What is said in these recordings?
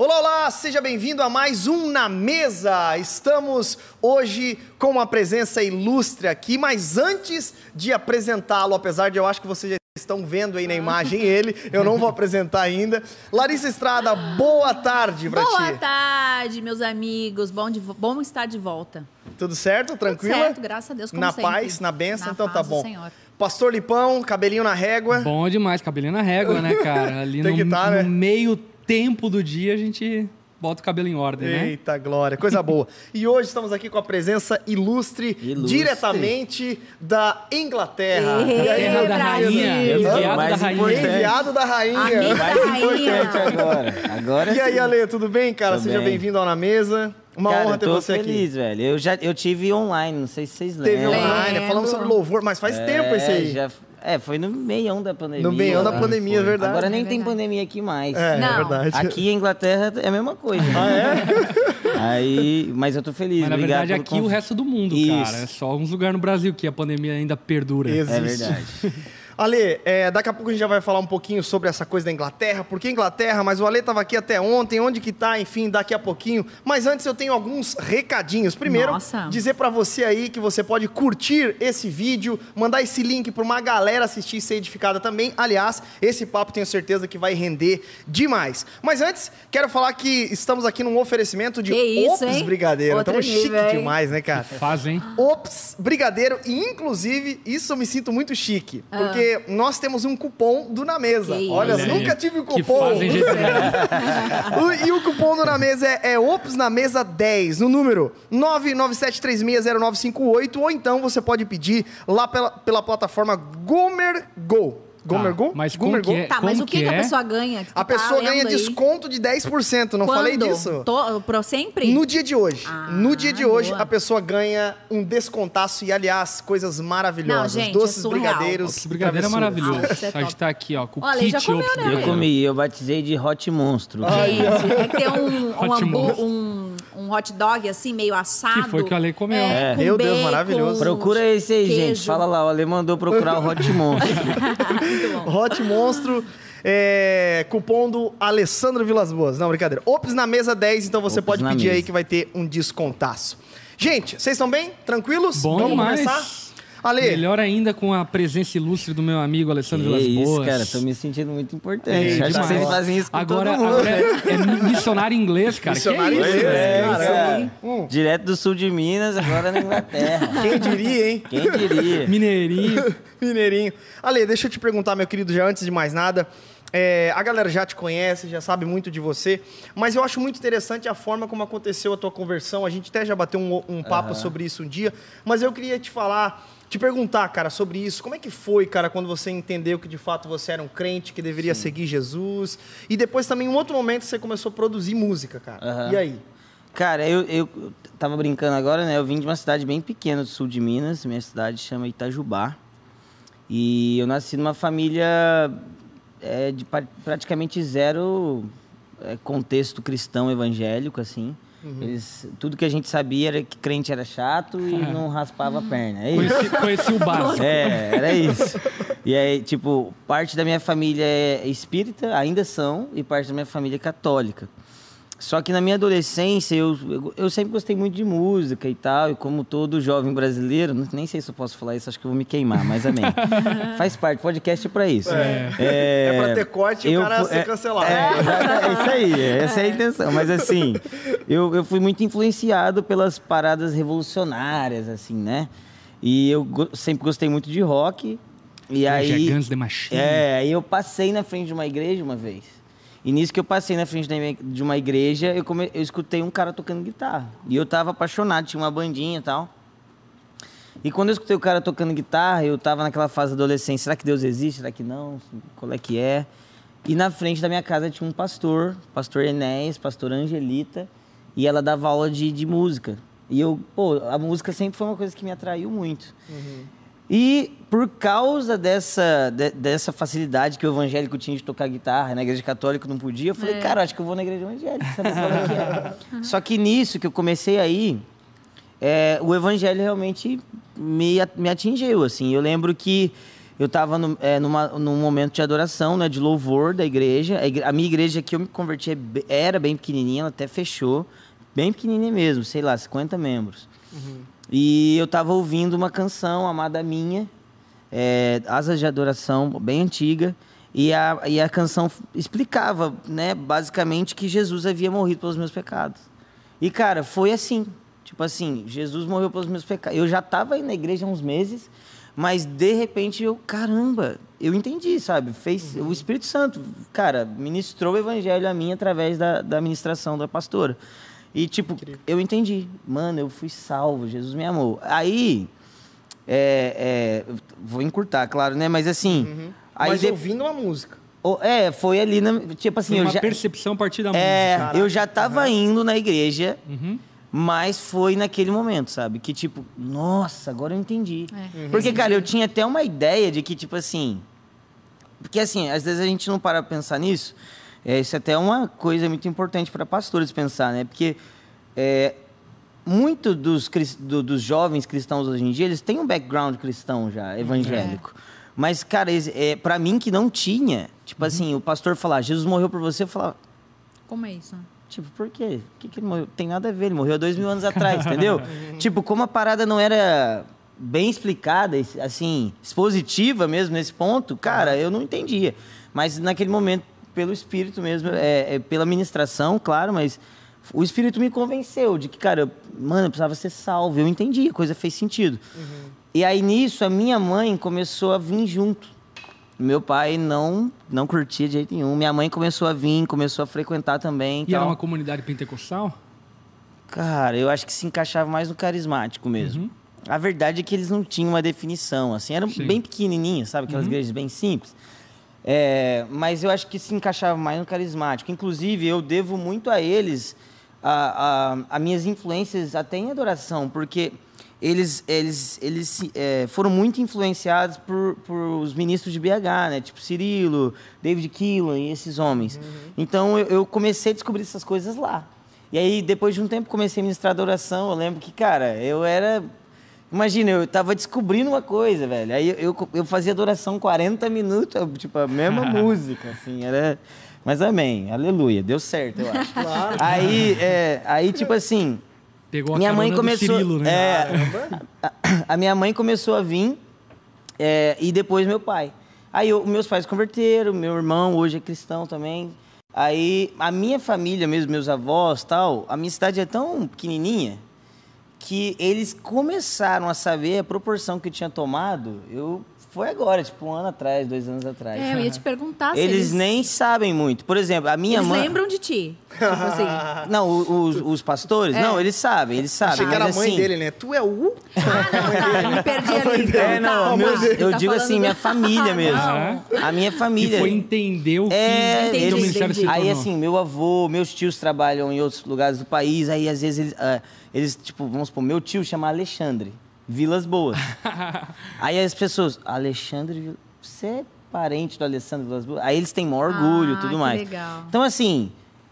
Olá, olá, seja bem-vindo a mais um Na Mesa. Estamos hoje com uma presença ilustre aqui, mas antes de apresentá-lo, apesar de eu acho que vocês já estão vendo aí na imagem ele, eu não vou apresentar ainda. Larissa Estrada, boa tarde pra Boa ti. tarde, meus amigos. Bom, de bom estar de volta. Tudo certo? Tranquila? Tudo certo, graças a Deus, como Na sempre. paz, na benção, Na então tá paz do bom. Senhor. Pastor Lipão, cabelinho na régua. Bom demais, cabelinho na régua, né, cara? Ali Tem no, que tá, né? no meio tempo do dia a gente bota o cabelo em ordem, né? Eita glória, coisa boa. E hoje estamos aqui com a presença ilustre, Ilustre. diretamente da Inglaterra. Ei, E aí, da Brasil. rainha, enviado da rainha. Enviado da rainha. Mais da rainha. importante agora. Agora E aí. Ale, tudo bem, cara? Tô Seja bem. bem-vindo ao Na Mesa. Uma Cara, honra ter tô você feliz, velho. Eu já eu tive online, não sei se vocês aqui. Teve lembram. online, falamos sobre louvor, mas faz tempo esse aí. Já, é, foi no meião da pandemia. No meião da né? pandemia, é verdade. Agora nem É tem verdade. pandemia aqui mais. É, é Não. verdade. Aqui em Inglaterra é a mesma coisa. Ah, é? Aí, mas eu tô feliz. Mas na obrigado verdade aqui o convite. resto do mundo, Isso. cara. É só uns lugares no Brasil que a pandemia ainda perdura. Existe. É verdade. Ale, é, daqui a pouco a gente já vai falar um pouquinho sobre essa coisa da Inglaterra, por que Inglaterra, mas o Ale estava aqui até ontem, onde que tá, enfim, daqui a pouquinho. Mas antes eu tenho alguns recadinhos. Primeiro, Nossa. dizer para você aí que você pode curtir esse vídeo, mandar esse link para uma galera assistir e ser edificada também. Aliás, esse papo tenho certeza que vai render demais. Mas antes, quero falar que estamos aqui num oferecimento de Que isso, Ops hein? Brigadeiro. Outro Estamos chique hein? demais, né, cara? Fazem. Ops Brigadeiro e inclusive isso eu me sinto muito chique, Ah. Porque nós temos um cupom do Na Mesa. Que Olha, nunca tive um cupom. e o cupom do Na Mesa é, é Ops na Mesa 10, no número 997360958, ou então você pode pedir lá pela, pela plataforma Gomer Go. Gomer Go? mas como Gomer que é? Tá, mas o que, que que a é? pessoa ganha? A tá pessoa ganha aí? desconto de 10%, não Quando? falei disso? To, pro sempre? No dia de hoje. Ah, no dia de hoje, boa. a pessoa ganha um descontaço e, aliás, coisas maravilhosas. Não, gente, Doces é surreal. brigadeiros. Esse brigadeiro é maravilhoso. Ah, é a gente tá aqui, ó, com o Olha, kit já comeu, né, Eu comi, eu batizei de Hot Monstro. Gente, é que tem um, um, monstro. um, um hot dog assim, meio assado. Que foi que o Ale comeu. É, com Meu Deus, bacon, maravilhoso. Procura esse aí, gente. queijo. Fala lá, o Ale mandou procurar o Hot Monstro. Hot Monstro. é, cupom do Alessandro Vilas Boas. Não, brincadeira. Ops na mesa 10, então você Ops pode pedir aí mesa. que vai ter um descontaço. Gente, vocês estão bem? Tranquilos? Bom Vamos demais. começar? Ale, Melhor ainda com a presença ilustre do meu amigo Alessandro Vilas isso, Boas. cara. Tô me sentindo muito importante. Ei, Acho que vocês fazem isso com Agora, todo mundo. agora é, é missionário inglês, cara. Missionário que é isso? inglês. É, cara. Hum. Direto do sul de Minas, agora na Inglaterra. quem diria, hein? Quem diria? Mineirinho. Mineirinho. Ale, deixa eu te perguntar, meu querido, já antes de mais nada. é, a galera já te conhece, já sabe muito de você, mas eu acho muito interessante a forma como aconteceu a tua conversão. A gente até já bateu um, um papo sobre isso um dia, mas eu queria te falar, te perguntar, cara, sobre isso. Como é que foi, cara, quando você entendeu que de fato você era um crente, que deveria seguir Jesus? E depois também, em um outro momento, você começou a produzir música, cara. Aham. E aí? Cara, eu, eu tava brincando agora, né? Eu vim de uma cidade bem pequena do sul de Minas. Minha cidade chama Itajubá. E eu nasci numa família é, de praticamente zero é, contexto cristão evangélico, assim. Eles, tudo que a gente sabia era que crente era chato e não raspava a perna. É isso. Conheci, conheci o básico. É, era isso. E aí, tipo, parte da minha família é espírita, ainda são, e parte da minha família é católica. Só que na minha adolescência, eu, eu, eu sempre gostei muito de música e tal, e como todo jovem brasileiro, não- nem sei se eu posso falar isso, acho que eu vou me queimar, mas amém. Faz parte, podcast é pra isso. É. É, É pra ter corte e o cara fu- ser é- cancelado. É, é isso aí, essa é a intenção. Mas assim, eu, eu fui muito influenciado pelas paradas revolucionárias, assim, né? E eu go- sempre gostei muito de rock. E aí. The Machine. É, aí eu passei na frente de uma igreja uma vez. E nisso que eu passei na frente de uma igreja, eu, come- eu escutei um cara tocando guitarra. E eu tava apaixonado, tinha uma bandinha e tal. E quando eu escutei o cara tocando guitarra, eu tava naquela fase da adolescência, será que Deus existe? Será que não? Qual é que é? E na frente da minha casa tinha um pastor, pastor Enéas, pastor Angelita, e ela dava aula de, de música. E eu, pô, a música sempre foi uma coisa que me atraiu muito. E por causa dessa, de- dessa facilidade que o evangélico tinha de tocar guitarra, na igreja católica não podia, eu falei, É. cara, acho que eu vou na igreja evangélica, é que é? Só que nisso que eu comecei aí, é, o evangelho realmente me, me atingiu, assim. Eu lembro que eu estava no, é, numa, num momento de adoração, né, de louvor da igreja. A, igre- a minha igreja que eu me converti é era bem pequenininha, ela até fechou. Bem pequenininha mesmo, sei lá, 50 membros. E eu estava ouvindo uma canção, Amada Minha, é, Asas de Adoração, bem antiga. E a, e a canção explicava, né, basicamente, que Jesus havia morrido pelos meus pecados. E, cara, foi assim. Tipo assim, Jesus morreu pelos meus pecados. Eu já estava aí na igreja há uns meses, mas de repente eu, caramba, eu entendi, sabe? Fez o Espírito Santo, cara, ministrou o evangelho a mim através da, da ministração da pastora. E, tipo, eu entendi. Mano, eu fui salvo, Jesus me amou. Aí, é, é, vou encurtar, claro, né? Mas assim. Aí Mas de- ouvindo uma música. É, foi ali, na, tipo assim, Foi eu uma já. percepção a partir da É, música. eu já tava indo na igreja, Uhum. mas foi naquele momento, sabe? Que tipo, nossa, agora eu entendi. É. Porque, cara, eu tinha até uma ideia de que, tipo assim. Porque, assim, às vezes a gente não para pra pensar nisso. É, isso até é uma coisa muito importante para pastores pensar, né? Porque é, muito dos, do- dos jovens cristãos hoje em dia, eles têm um background cristão já, evangélico. Mas, cara, é, para mim que não tinha, tipo assim, o pastor falar, Jesus morreu por você, eu falava, Como é isso? Tipo, por quê? Por que, que ele morreu? Tem nada a ver, ele morreu dois mil anos atrás, entendeu? tipo, como a parada não era bem explicada, assim, expositiva mesmo nesse ponto, cara, eu não entendia. Mas naquele momento, pelo Espírito mesmo, é, é pela ministração, claro, mas o Espírito me convenceu de que, cara, mano, eu precisava ser salvo. Eu entendi, a coisa fez sentido. E aí nisso, a minha mãe começou a vir junto. Meu pai não não curtia de jeito nenhum. Minha mãe começou a vir, começou a frequentar também. E era tal. uma comunidade pentecostal? Cara, eu acho que se encaixava mais no carismático mesmo. A verdade é que eles não tinham uma definição, assim, eram Sim. bem pequenininhos, sabe? Aquelas igrejas bem simples. É, mas eu acho que se encaixava mais no carismático. Inclusive, eu devo muito a eles a, a, a minhas influências até em adoração, porque eles, eles, eles é, foram muito influenciados por, por os ministros de BH, né? Tipo Cirilo, David Keelan e esses homens. Então, eu, eu comecei a descobrir essas coisas lá. E aí, depois de um tempo, comecei a ministrar adoração. Eu lembro que, cara, eu era. Imagina, eu tava descobrindo uma coisa, velho. Aí eu, eu, fazia adoração 40 minutos, tipo, a mesma música, assim, era. Mas amém, aleluia, deu certo, eu acho. Claro. Aí, é, aí tipo assim, Pegou a minha mãe começou. Cirilo, né? é, a, a minha mãe começou a vir é, e depois meu pai. Aí eu- meus pais converteram, meu irmão hoje é cristão também. Aí a minha família mesmo, meus avós tal, a minha cidade é tão pequenininha que eles começaram a saber a proporção que tinha tomado. Eu foi agora, tipo um ano atrás, dois anos atrás. É, eu ia te perguntar se eles, eles, nem sabem muito. Por exemplo, a minha eles mãe. lembram de ti. Tipo assim. Não, os, os pastores? É. Não, eles sabem, eles sabem. Achei que era a mãe assim, dele, né? Tu é o. Ah, não, tá. Eu me perdi ali. É, não, tá, meus- tá. eu Tá digo assim, do- minha família Ah, mesmo. não. A minha família. foi entender o que, É, que o Entendi, ministério se entendi. Aí, assim, meu avô, meus tios trabalham em outros lugares do país, aí às vezes eles, ah, eles tipo, vamos supor, meu tio chama Alexandre, Vilas Boas. aí as pessoas, Alexandre, você é parente do Alessandro Vilas Boas? Aí eles têm maior orgulho e Ah, tudo que mais. legal. Então, assim,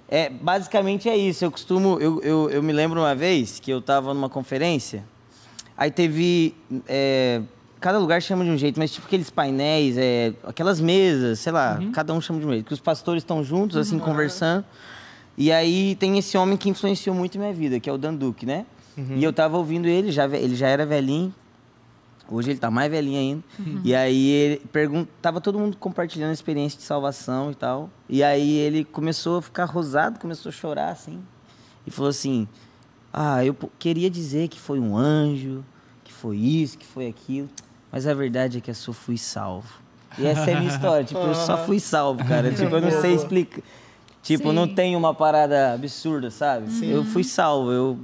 é, basicamente é isso. Eu costumo, eu, eu, eu me lembro uma vez que eu estava numa conferência, aí teve. é, cada lugar chama de um jeito, mas tipo aqueles painéis, é, aquelas mesas, sei lá, cada um chama de um jeito. Que os pastores estão juntos, assim, conversando. E aí tem esse homem que influenciou muito minha vida, que é o Dan Duque, né? E eu tava ouvindo ele, já, ele já era velhinho. Hoje ele tá mais velhinho ainda. E aí ele tava todo mundo compartilhando a experiência de salvação e tal. E aí ele começou a ficar rosado, começou a chorar assim. E falou assim: "Ah, eu queria dizer que foi um anjo, que foi isso, que foi aquilo, mas a verdade é que eu só fui salvo". E essa é a minha história, tipo, eu só fui salvo, cara. Tipo, eu não sei explicar. Tipo, não Sim. tem uma parada absurda, sabe? Eu fui salvo, eu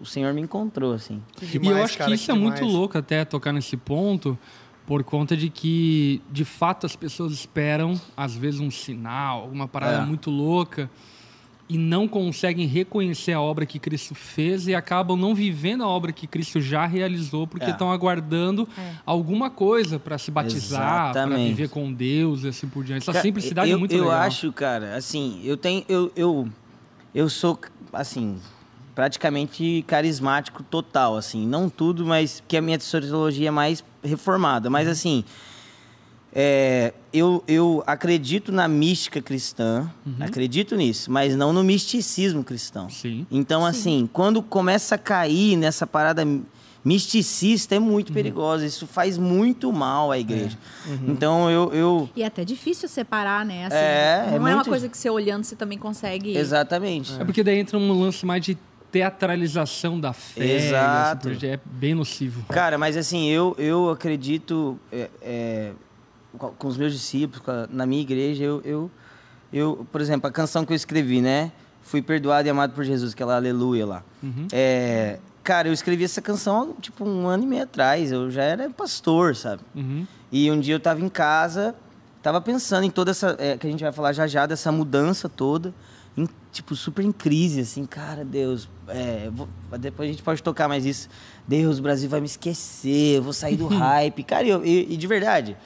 o Senhor me encontrou assim. Que e eu demais, acho cara, que isso é muito demais. louco até tocar nesse ponto, por conta de que, de fato, as pessoas esperam, às vezes, um sinal, alguma parada É. muito louca, e não conseguem reconhecer a obra que Cristo fez e acabam não vivendo a obra que Cristo já realizou, porque É. estão aguardando É. alguma coisa para se batizar, para viver com Deus e assim por diante. Essa Cara, simplicidade eu, é muito eu legal. acho, cara, assim, eu tenho. Eu, eu, eu sou, assim, praticamente carismático total, assim. Não tudo, mas que a minha teologia é mais reformada. Mas, assim, é, eu, eu acredito na mística cristã, acredito nisso, mas não no misticismo cristão. Sim. Então, assim, quando começa a cair nessa parada misticista, é muito perigoso. Isso faz muito mal à igreja. Então, eu, eu. E é até difícil separar, né? Assim, É, não é é, uma muito- coisa que você olhando você também consegue. Exatamente. É porque daí entra um lance mais de teatralização da fé. Exato. É bem nocivo. Cara, mas assim, eu, eu acredito é, é, com os meus discípulos, a- na minha igreja, eu, eu, eu, por exemplo, a canção que eu escrevi, né? Fui perdoado e amado por Jesus, aquela aleluia lá. É, cara, eu escrevi essa canção, tipo, um ano e meio atrás. Eu já era pastor, sabe? Uhum. E um dia eu tava em casa, tava pensando em toda essa. é, que a gente vai falar já já, dessa mudança toda. em, tipo, super em crise, assim, cara, Deus. é, vou- depois a gente pode tocar mais isso. Deus, o Brasil vai me esquecer, eu vou sair do hype. Cara, eu- e, e de verdade.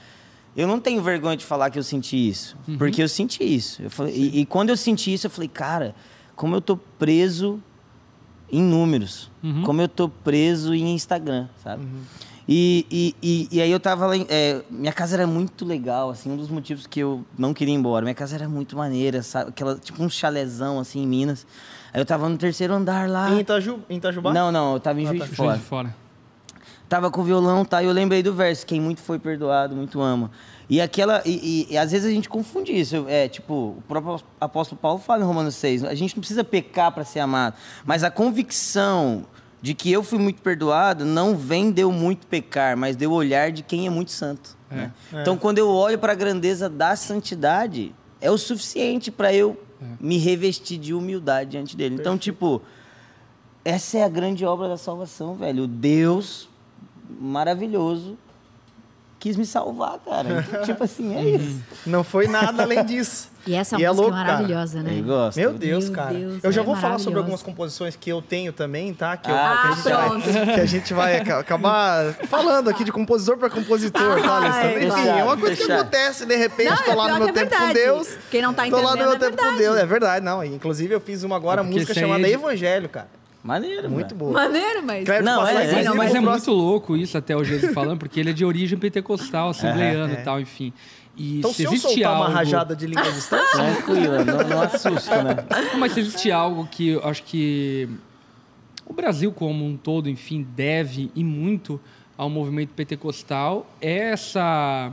Eu não tenho vergonha de falar que eu senti isso. Porque eu senti isso. Eu falei- e, e quando eu senti isso, eu falei, cara, como eu tô preso em números. Como eu tô preso em Instagram, sabe? E, e, e, e aí eu tava lá. em- é, minha casa era muito legal, assim, um dos motivos que eu não queria ir embora. Minha casa era muito maneira, sabe? Aquela, tipo um chalezão assim em Minas. Aí eu tava no terceiro andar lá. Em, Itaju, em Itajubá? Não, não, eu tava em Ah, Juiz tá. de Juiz Fora. de fora. Tava com o violão, tá? E eu lembrei do verso, quem muito foi perdoado, muito ama. E aquela. E, e- e às vezes a gente confunde isso. É tipo, o próprio apóstolo Paulo fala em Romanos 6, a gente não precisa pecar para ser amado. Mas a convicção de que eu fui muito perdoado não vem de eu muito pecar, mas de eu olhar de quem é muito santo. né? Então, quando eu olho para a grandeza da santidade, é o suficiente para eu me revestir de humildade diante dele. Então, tipo, essa é a grande obra da salvação, velho. Deus maravilhoso quis me salvar, cara. Então, tipo assim, é isso. Não foi nada além disso. E essa E é música louco, é cara. maravilhosa, né? Eu gosto. Meu Deus, Meu cara. Deus, eu já é vou falar sobre algumas composições que eu tenho também, tá? Que, eu- Ah, que a, gente vai, que a gente vai aca- acabar falando aqui de compositor pra compositor, tá, Ai, Alessandro? Enfim, é uma coisa que fechado. acontece, de repente, Não, tô é lá no meu que é tempo com verdade. Deus. Quem não tá Tô lá no entendendo, meu é tempo com verdade. Deus. É verdade, não. Inclusive, eu fiz uma agora, É música chamada é Evangelho, cara. Maneiro, Muito velho. boa. Maneiro, mas. Crédito Não, é, é, inclusive, Mas, é próximo- muito louco isso, até hoje ele falando, porque ele é de origem pentecostal, assembleiano e tal, enfim. E Então, se se eu soltar algo... uma rajada de língua distante, Tranquila, não, não assusta, né? Mas se existe algo que eu acho que o Brasil como um todo, enfim, deve e muito ao movimento pentecostal é essa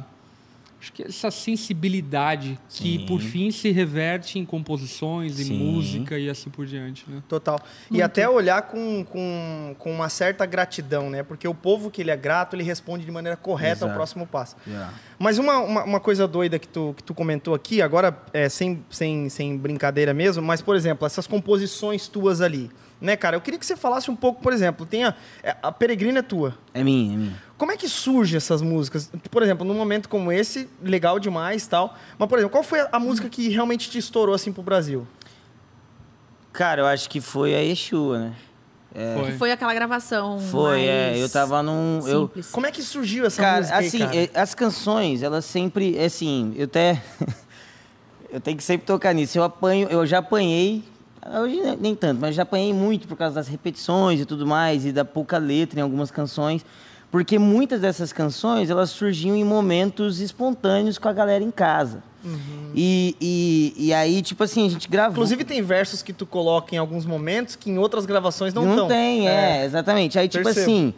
acho que essa sensibilidade que Sim. por fim se reverte em composições, em Sim. música e assim por diante, né? Total. E até olhar com, com, com uma certa gratidão, né? Porque o povo que ele é grato, ele responde de maneira correta ao Exato. próximo passo. Mas uma, uma, uma coisa doida que tu, que tu comentou aqui, agora é, sem, sem, sem brincadeira mesmo, mas, por exemplo, essas composições tuas ali, né, cara? Eu queria que você falasse um pouco, por exemplo, tem a, é, a Peregrina é tua. É minha, é minha. Como é que surge essas músicas? Por exemplo, num momento como esse, legal demais tal. Mas, por exemplo, qual foi a, a música que realmente te estourou assim pro Brasil? Cara, eu acho que foi a Yeshua, né? Foi. Foi aquela gravação. Foi, é. Eu tava num. Eu. Como é que surgiu essa cara, música? aí, assim, cara? é, as canções, elas sempre. é Assim, eu até. eu tenho que sempre tocar nisso. Eu apanho, eu já apanhei. Hoje ne- nem tanto, mas já apanhei muito por causa das repetições e tudo mais, e da pouca letra em algumas canções. Porque muitas dessas canções, elas surgiam em momentos espontâneos com a galera em casa. E, e, e aí, tipo assim, a gente gravou. Inclusive tem versos que tu coloca em alguns momentos que em outras gravações não Não, estão. tem, é, exatamente. Aí, tipo Percebo. assim.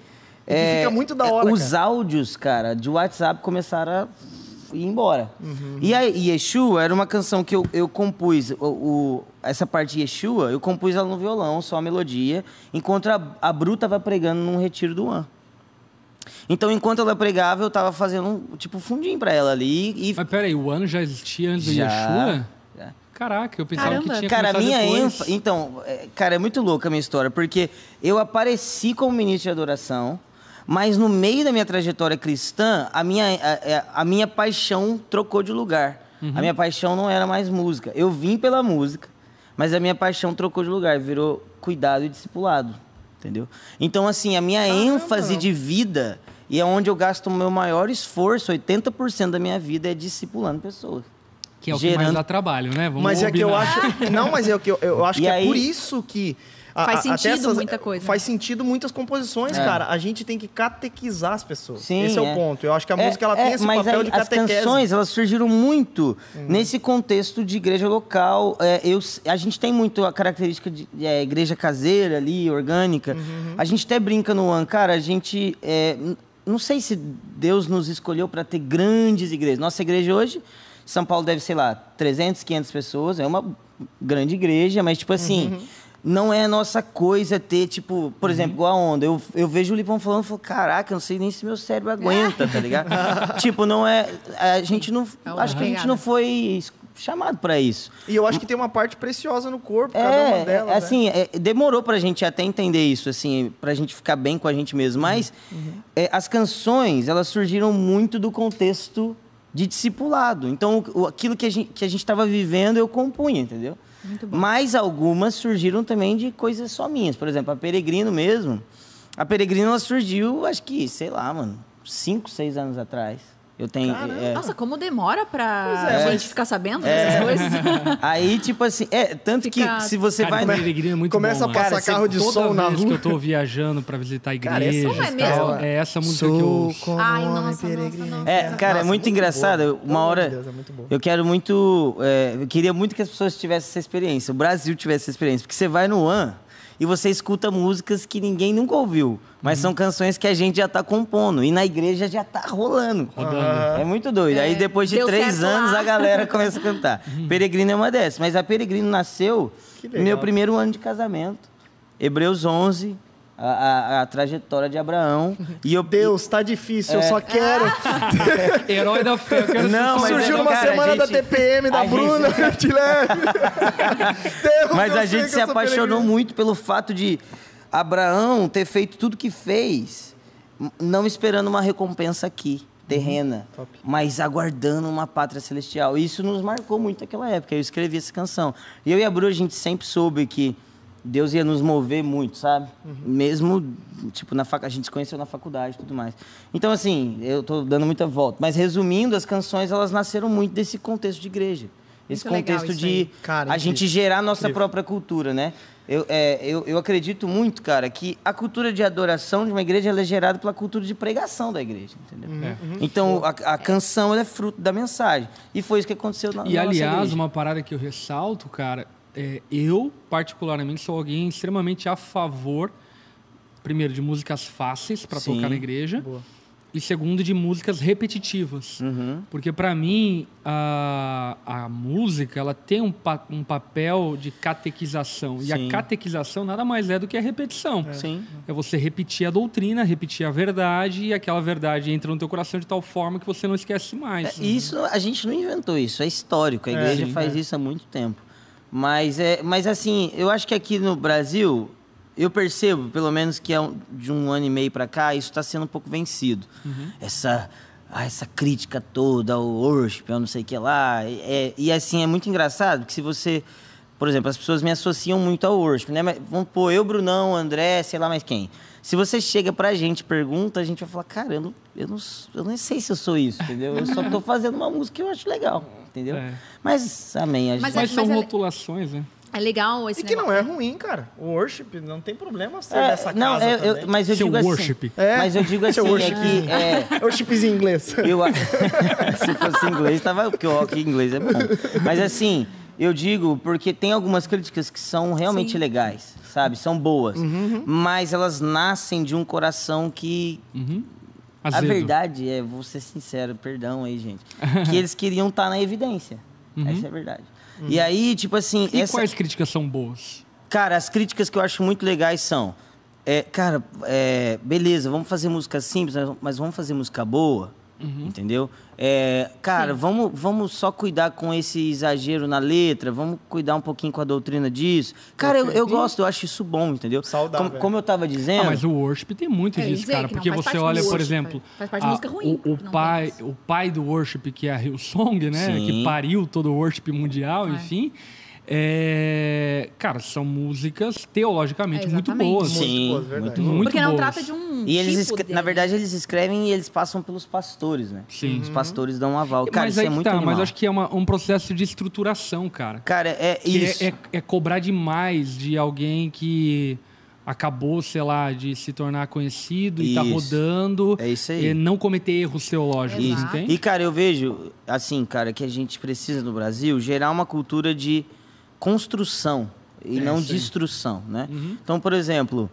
E que fica muito da hora, Os cara. áudios, cara, de WhatsApp começaram a ir embora. Uhum. E aí, Yeshua era uma canção que eu, eu compus. O, o- essa parte de Yeshua, eu compus ela no violão, só a melodia, enquanto a, a Bru tava pregando num retiro do One. Então, enquanto ela pregava, eu tava fazendo um tipo fundinho pra ela ali. E Mas peraí, o ano já existia antes do Já, Yeshua? já. Caraca, eu pensava Caramba. que tinha Cara, a minha. Então, é, cara, é muito louca a minha história, porque eu apareci como ministro de adoração, mas no meio da minha trajetória cristã, a minha, a, a- a minha paixão trocou de lugar. A minha paixão não era mais música. Eu vim pela música, mas a minha paixão trocou de lugar, virou cuidado e discipulado. Entendeu? Então, assim, a minha ênfase de vida e é onde eu gasto o meu maior esforço, 80% da minha vida é discipulando pessoas. Que é o que mais gerando- dá trabalho, né? Vamos Mas é que eu combinar. acho. Não, mas é o que eu, eu acho E que é aí- por isso que Faz a- sentido muita coisa? Faz sentido muitas composições, cara. A gente tem que catequizar as pessoas. Sim, Esse é, o é. ponto. Eu acho que a É, música ela é, tem esse mas papel aí de as catequese. Uhum. canções elas surgiram muito nesse contexto de igreja local. É, eu, a gente tem muito a característica de é, igreja caseira ali, orgânica. Uhum. A gente até brinca no One, cara. A gente é, não sei se Deus nos escolheu para ter grandes igrejas. Nossa igreja hoje, São Paulo deve sei lá 300, 500 pessoas. É uma grande igreja, mas tipo assim. Uhum. Não é a nossa coisa ter, tipo, por exemplo, igual a onda. Eu, eu vejo o Lipão falando e falo, caraca, eu não sei nem se meu cérebro aguenta, tá ligado? tipo, não é. A gente não. É acho que a gente não foi chamado pra isso. E eu acho que tem uma parte preciosa no corpo, cada uma É, delas. é, né? assim, é, demorou pra gente até entender isso, assim, pra gente ficar bem com a gente mesmo. Mas é, as canções, elas surgiram muito do contexto de discipulado. Então, o- aquilo que a gente que a gente estava vivendo, eu compunha, entendeu? Mas algumas surgiram também de coisas só minhas. Por exemplo, a Peregrino mesmo. A Peregrino, ela surgiu, acho que, sei lá, mano, cinco, seis anos atrás. Eu tenho... É, Nossa, como demora pra é, gente ficar sabendo dessas coisas. Aí, tipo assim, é, tanto Fica- que se você Cara, vai... Peregrino é muito Começa bom, a mano. passar Cara, carro de som na vez que rua. eu tô viajando pra visitar Cara, essa igrejas, Não é mesmo? tal, é essa música que eu como Ai, nossa, nossa, nossa. É, cara, é Nossa, muito engraçado. boa. Uma hora. Deus, é muito. Eu quero muito. é, eu queria muito que as pessoas tivessem essa experiência. O Brasil tivesse essa experiência. Porque você vai no One e você escuta músicas que ninguém nunca ouviu. Mas são canções que a gente já tá compondo. E na igreja já tá rolando. Rodando. É muito doido. Aí É, depois de três anos lá. a galera começa a cantar. Peregrino é uma dessas. Mas a Peregrino nasceu no meu primeiro ano de casamento. Hebreus 11. A, a- a trajetória de Abraão. E eu, Deus, tá difícil, eu É. só quero. Herói da fé, eu quero Não, mas Surgiu é, numa cara, semana da gente- TPM da a gente- Bruna, eu te levo. Deus, Mas eu a gente se eu apaixonou peregrino. muito pelo fato de Abraão ter feito tudo que fez, não esperando uma recompensa aqui, terrena, Uhum. mas aguardando uma pátria celestial. Isso nos marcou muito naquela época. Eu escrevi essa canção. E eu e a Bru, a gente sempre soube que Deus ia nos mover muito, sabe? Uhum. Mesmo, tipo, na fac... a gente se conheceu na faculdade e tudo mais. Então, assim, eu tô dando muita volta. Mas, resumindo, as canções, elas nasceram muito desse contexto de igreja. Esse Muito contexto de. Cara, a incrível. gente gerar a nossa Incrível. própria cultura, né? Eu, é, eu, eu acredito muito, cara, que a cultura de adoração de uma igreja ela é gerada pela cultura de pregação da igreja, entendeu? Uhum. É. Então, a, a canção ela é fruto da mensagem. E foi isso que aconteceu na, E na nossa aliás, igreja. uma parada que eu ressalto, cara, é, eu particularmente sou alguém extremamente a favor, primeiro, de músicas fáceis para tocar na igreja. Boa. E segundo, de músicas repetitivas. Uhum. Porque para mim, a, a música, ela tem um, pa- um papel de catequização. E Sim. a catequização nada mais é do que a repetição. Sim. É você repetir a doutrina, repetir a verdade, e aquela verdade entra no teu coração de tal forma que você não esquece mais. É, Isso a gente não inventou isso, é histórico. A É, igreja sim, faz é. isso há muito tempo. Mas é, mas assim, eu acho que aqui no Brasil eu percebo, pelo menos que é um- de um ano e meio para cá, isso está sendo um pouco vencido. Essa ah, essa crítica toda ao worship, eu não sei o que lá, é, e assim é muito engraçado que se você por exemplo, as pessoas me associam muito ao worship, né? Mas vamos pôr eu, Brunão, André, sei lá mais quem. Se você chega pra gente e pergunta, a gente vai falar, cara, eu não, eu, não, eu não sei se eu sou isso, entendeu? Eu só tô fazendo uma música que eu acho legal, entendeu? É. Mas, amém. A gente... Mas Mas, é- são mas é- rotulações, né? É legal esse E que não negócio. é ruim, cara. O worship não tem problema ser É, dessa não, casa eu- eu- também. mas eu Seu digo assim. worship. É, Mas eu digo assim, é worshipzinho. que. É, Worshipzinho em inglês. Eu, se fosse inglês, tava. Porque o rock em inglês é bom. Mas assim, eu digo porque tem algumas críticas que são realmente Sim. legais, sabe? São boas. Mas elas nascem de um coração que. Uhum. A Azedo. verdade é, vou ser sincero, perdão aí, gente. Que eles queriam estar na evidência. Essa é a verdade. E aí, tipo assim. E essa- quais críticas são boas? Cara, as críticas que eu acho muito legais são. É, cara, é, beleza, vamos fazer música simples, mas vamos fazer música boa. Entendeu? É, cara, vamos, vamos só cuidar com esse exagero na letra, vamos cuidar um pouquinho com a doutrina disso. Cara, eu, eu gosto, eu acho isso bom, entendeu? Saudável. Como, como eu tava dizendo. Ah, mas o worship tem muito É, disso, cara. Porque você olha, por worship, exemplo, faz a- ruim, o, o pai, o pai do worship, que é a Hillsong, né? Sim. Que pariu todo o worship mundial, É. enfim. É, cara, são músicas teologicamente É, muito boas. Muito Sim, boas, verdade. muito Muito Porque não boas. trata de um E eles, tipo na verdade, eles escrevem e eles passam pelos pastores, né? Sim. Os pastores dão um aval. Cara, mas isso é muito tá, animal. mas acho que é uma- um processo de estruturação, cara. Cara, é Que isso. é, é- é cobrar demais de alguém que acabou, sei lá, de se tornar conhecido e tá Isso. rodando. É isso aí. e não cometer erros teológicos, entende? E, cara, eu vejo, assim, cara, que a gente precisa no Brasil gerar uma cultura de construção e não destrução, né? Então, por exemplo,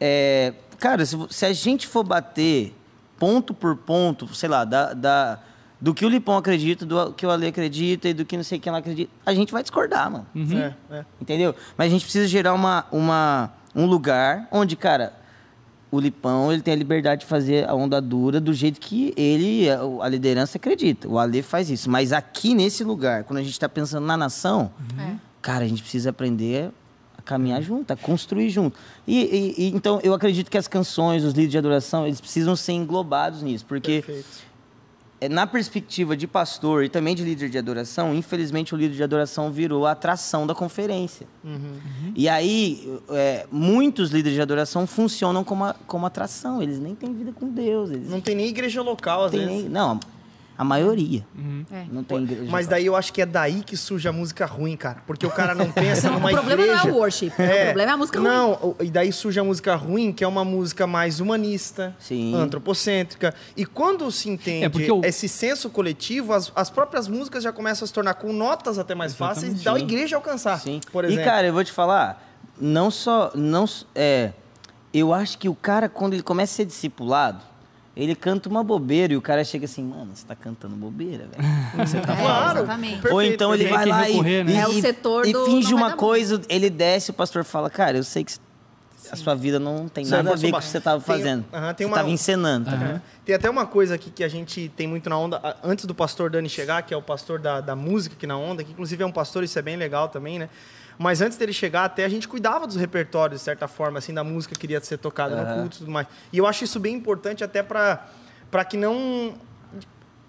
é, cara, se, se a gente for bater ponto por ponto, sei lá, da, da- do que o Lipão acredita, do que o Ale acredita e do que não sei quem lá acredita, a gente vai discordar, mano. É, é. Entendeu? Mas a gente precisa gerar uma, uma, um lugar onde, cara, o Lipão ele tem a liberdade de fazer a onda dura do jeito que ele, a, a liderança acredita. O Ale faz isso. Mas aqui nesse lugar, quando a gente está pensando na nação, É. cara, a gente precisa aprender a caminhar junto, a construir junto. E, e- e, então eu acredito que as canções, os líderes de adoração, eles precisam ser englobados nisso, porque Perfeito. é, na perspectiva de pastor e também de líder de adoração, infelizmente o líder de adoração virou a atração da conferência. E aí, é, muitos líderes de adoração funcionam como, a- como atração. Eles nem têm vida com Deus. Eles Não tem nem igreja local, às vezes. nem. Não, a maioria. É. Não tem igreja. Mas daí eu acho que é daí que surge a música ruim, cara. Porque o cara não pensa numa o problema igreja. não é o worship, o problema é a música ruim. Não, e daí surge a música ruim, que é uma música mais humanista, Sim. antropocêntrica. E quando se entende É, o- esse senso coletivo, as, as próprias músicas já começam a se tornar com notas até mais fáceis da igreja alcançar. Sim. Por e, exemplo. cara, eu vou te falar, não só. Não, é, eu acho que o cara, quando ele começa a ser discipulado, ele canta uma bobeira e o cara chega assim, mano, você tá cantando bobeira, velho. Você tá É, Claro. exatamente. Perfeito, Ou então ele vai que lá recorrer, e, né? e, É o setor e do finge uma coisa, ele desce, o pastor fala, cara, eu sei que a sua vida não tem Você nada a ver com o que você estava Tem- fazendo. aham, tem você uma- estava encenando. tá ligado? É. Tem até uma coisa aqui que a gente tem muito na onda, antes do pastor Dani chegar, que é o pastor da, da música aqui na onda, que inclusive é um pastor, isso é bem legal também, né? Mas antes dele chegar, até a gente cuidava dos repertórios, de certa forma, assim, da música que iria ser tocada no Aham. culto e tudo mais. E eu acho isso bem importante até para para que não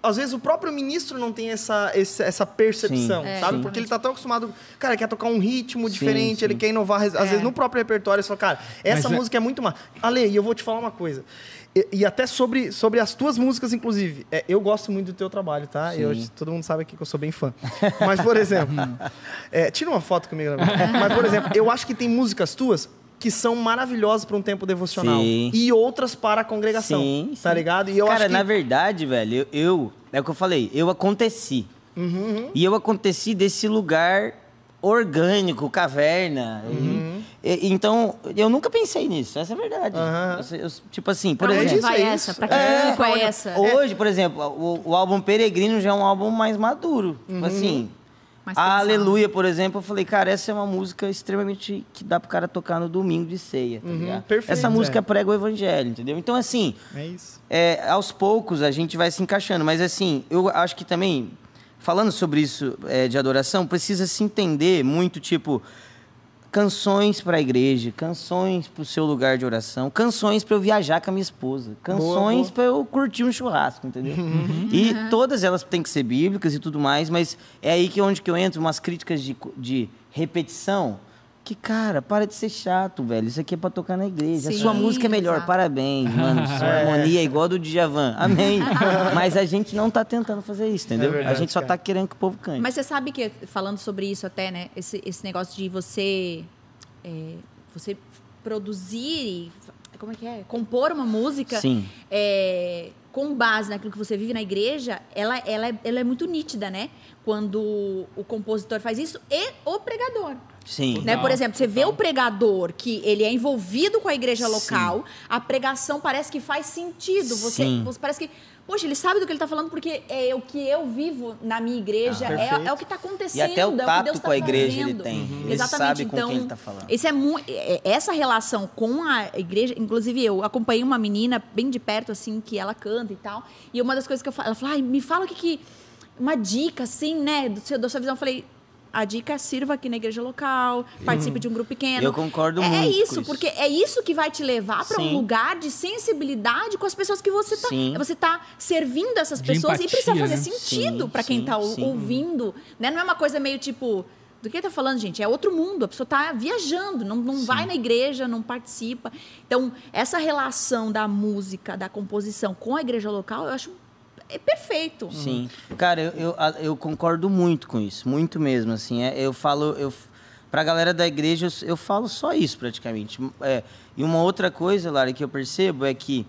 às vezes o próprio ministro não tem essa, essa percepção, Sim, É, sabe? sim. Porque ele tá tão acostumado, cara, quer tocar um ritmo Sim, diferente, sim. ele quer inovar, às É. vezes no próprio repertório, ele fala, cara, essa Mas é- música é muito má. Ale, e eu vou te falar uma coisa. E, e até sobre, sobre as tuas músicas, inclusive. É, eu gosto muito do teu trabalho, tá? Eu, todo mundo sabe aqui que eu sou bem fã. Mas, por exemplo, é, tira uma foto comigo. Mas, por exemplo, eu acho que tem músicas tuas que são maravilhosas para um tempo devocional. Sim. E outras para a congregação. Sim, Tá sim. ligado? E eu Cara, acho que... na verdade, velho, eu, eu- É o que eu falei, eu aconteci. Uhum, E eu aconteci desse lugar orgânico, caverna. Uhum. E- e- então, eu nunca pensei nisso, essa é a verdade. Aham. Eu- eu- tipo assim, por Pra onde exemplo. isso, vai é essa? Pra que É, é onde- essa? Hoje, por exemplo, o, o álbum Peregrino já é um álbum mais maduro. Uhum. Tipo Assim, Mais a. Aleluia, por exemplo, eu falei, cara, essa é uma música extremamente que dá pro cara tocar no domingo de ceia, tá Uhum, ligado? perfeito, essa música é. prega o evangelho, entendeu? Então, assim, É isso. é, aos poucos a gente vai se encaixando. Mas assim, eu acho que também, falando sobre isso é, de adoração, precisa se entender muito, tipo, canções para a igreja, canções para o seu lugar de oração, canções para eu viajar com a minha esposa, canções para eu curtir um churrasco, entendeu? E todas elas têm que ser bíblicas e tudo mais, mas é aí que onde que eu entro umas críticas de, de repetição. Que, cara, para de ser chato, velho. Isso aqui é pra tocar na igreja. a Sim, sua música é melhor. exato. Parabéns, mano. Sua harmonia é igual a do Djavan. Amém. Mas a gente não tá tentando fazer isso, entendeu? É verdade, a gente só cara. tá querendo que o povo cante. Mas você sabe que, falando sobre isso até, né? Esse, esse negócio de você... é, você produzir... e Como é que é? Compor uma música... Sim. é, com base naquilo que você vive na igreja, ela, ela, é, ela é muito nítida, né? Quando o compositor faz isso e o pregador. Sim. Né? Por exemplo, você vê o pregador que ele é envolvido com a igreja Sim. local, a pregação parece que faz sentido. Você, Sim. você parece que, poxa, ele sabe do que ele está falando porque é o que eu vivo na minha igreja, Ah, é, é o que está acontecendo. E até o é que tato Deus tá com a igreja fazendo. ele tem. Uhum. Ele Exatamente. sabe com então, quem ele tá falando. Esse é mu- é- essa relação com a igreja, inclusive eu acompanhei uma menina bem de perto, assim, que ela canta e tal. E uma das coisas que eu falo, ela falou, ai, me fala o que que. Uma dica, assim, né, da sua visão. Eu falei. A dica é sirva aqui na igreja local, participe de um grupo pequeno. Eu concordo é, muito É com isso, isso. porque é isso que vai te levar para um lugar de sensibilidade com as pessoas que você tá, Sim. você tá servindo essas De pessoas e precisa empatia, fazer né? sentido para quem tá sim. ouvindo, né? Não é uma coisa meio tipo Do que ele tá falando, gente? É outro mundo. A pessoa tá viajando, não, não vai na igreja, não participa. Então, essa relação da música, da composição com a igreja local, eu acho é perfeito. Sim. Cara, eu, eu, eu concordo muito com isso, muito mesmo, assim. É, eu falo, eu, pra galera da igreja, eu, eu falo só isso, praticamente. É, e uma outra coisa, Lara, que eu percebo é que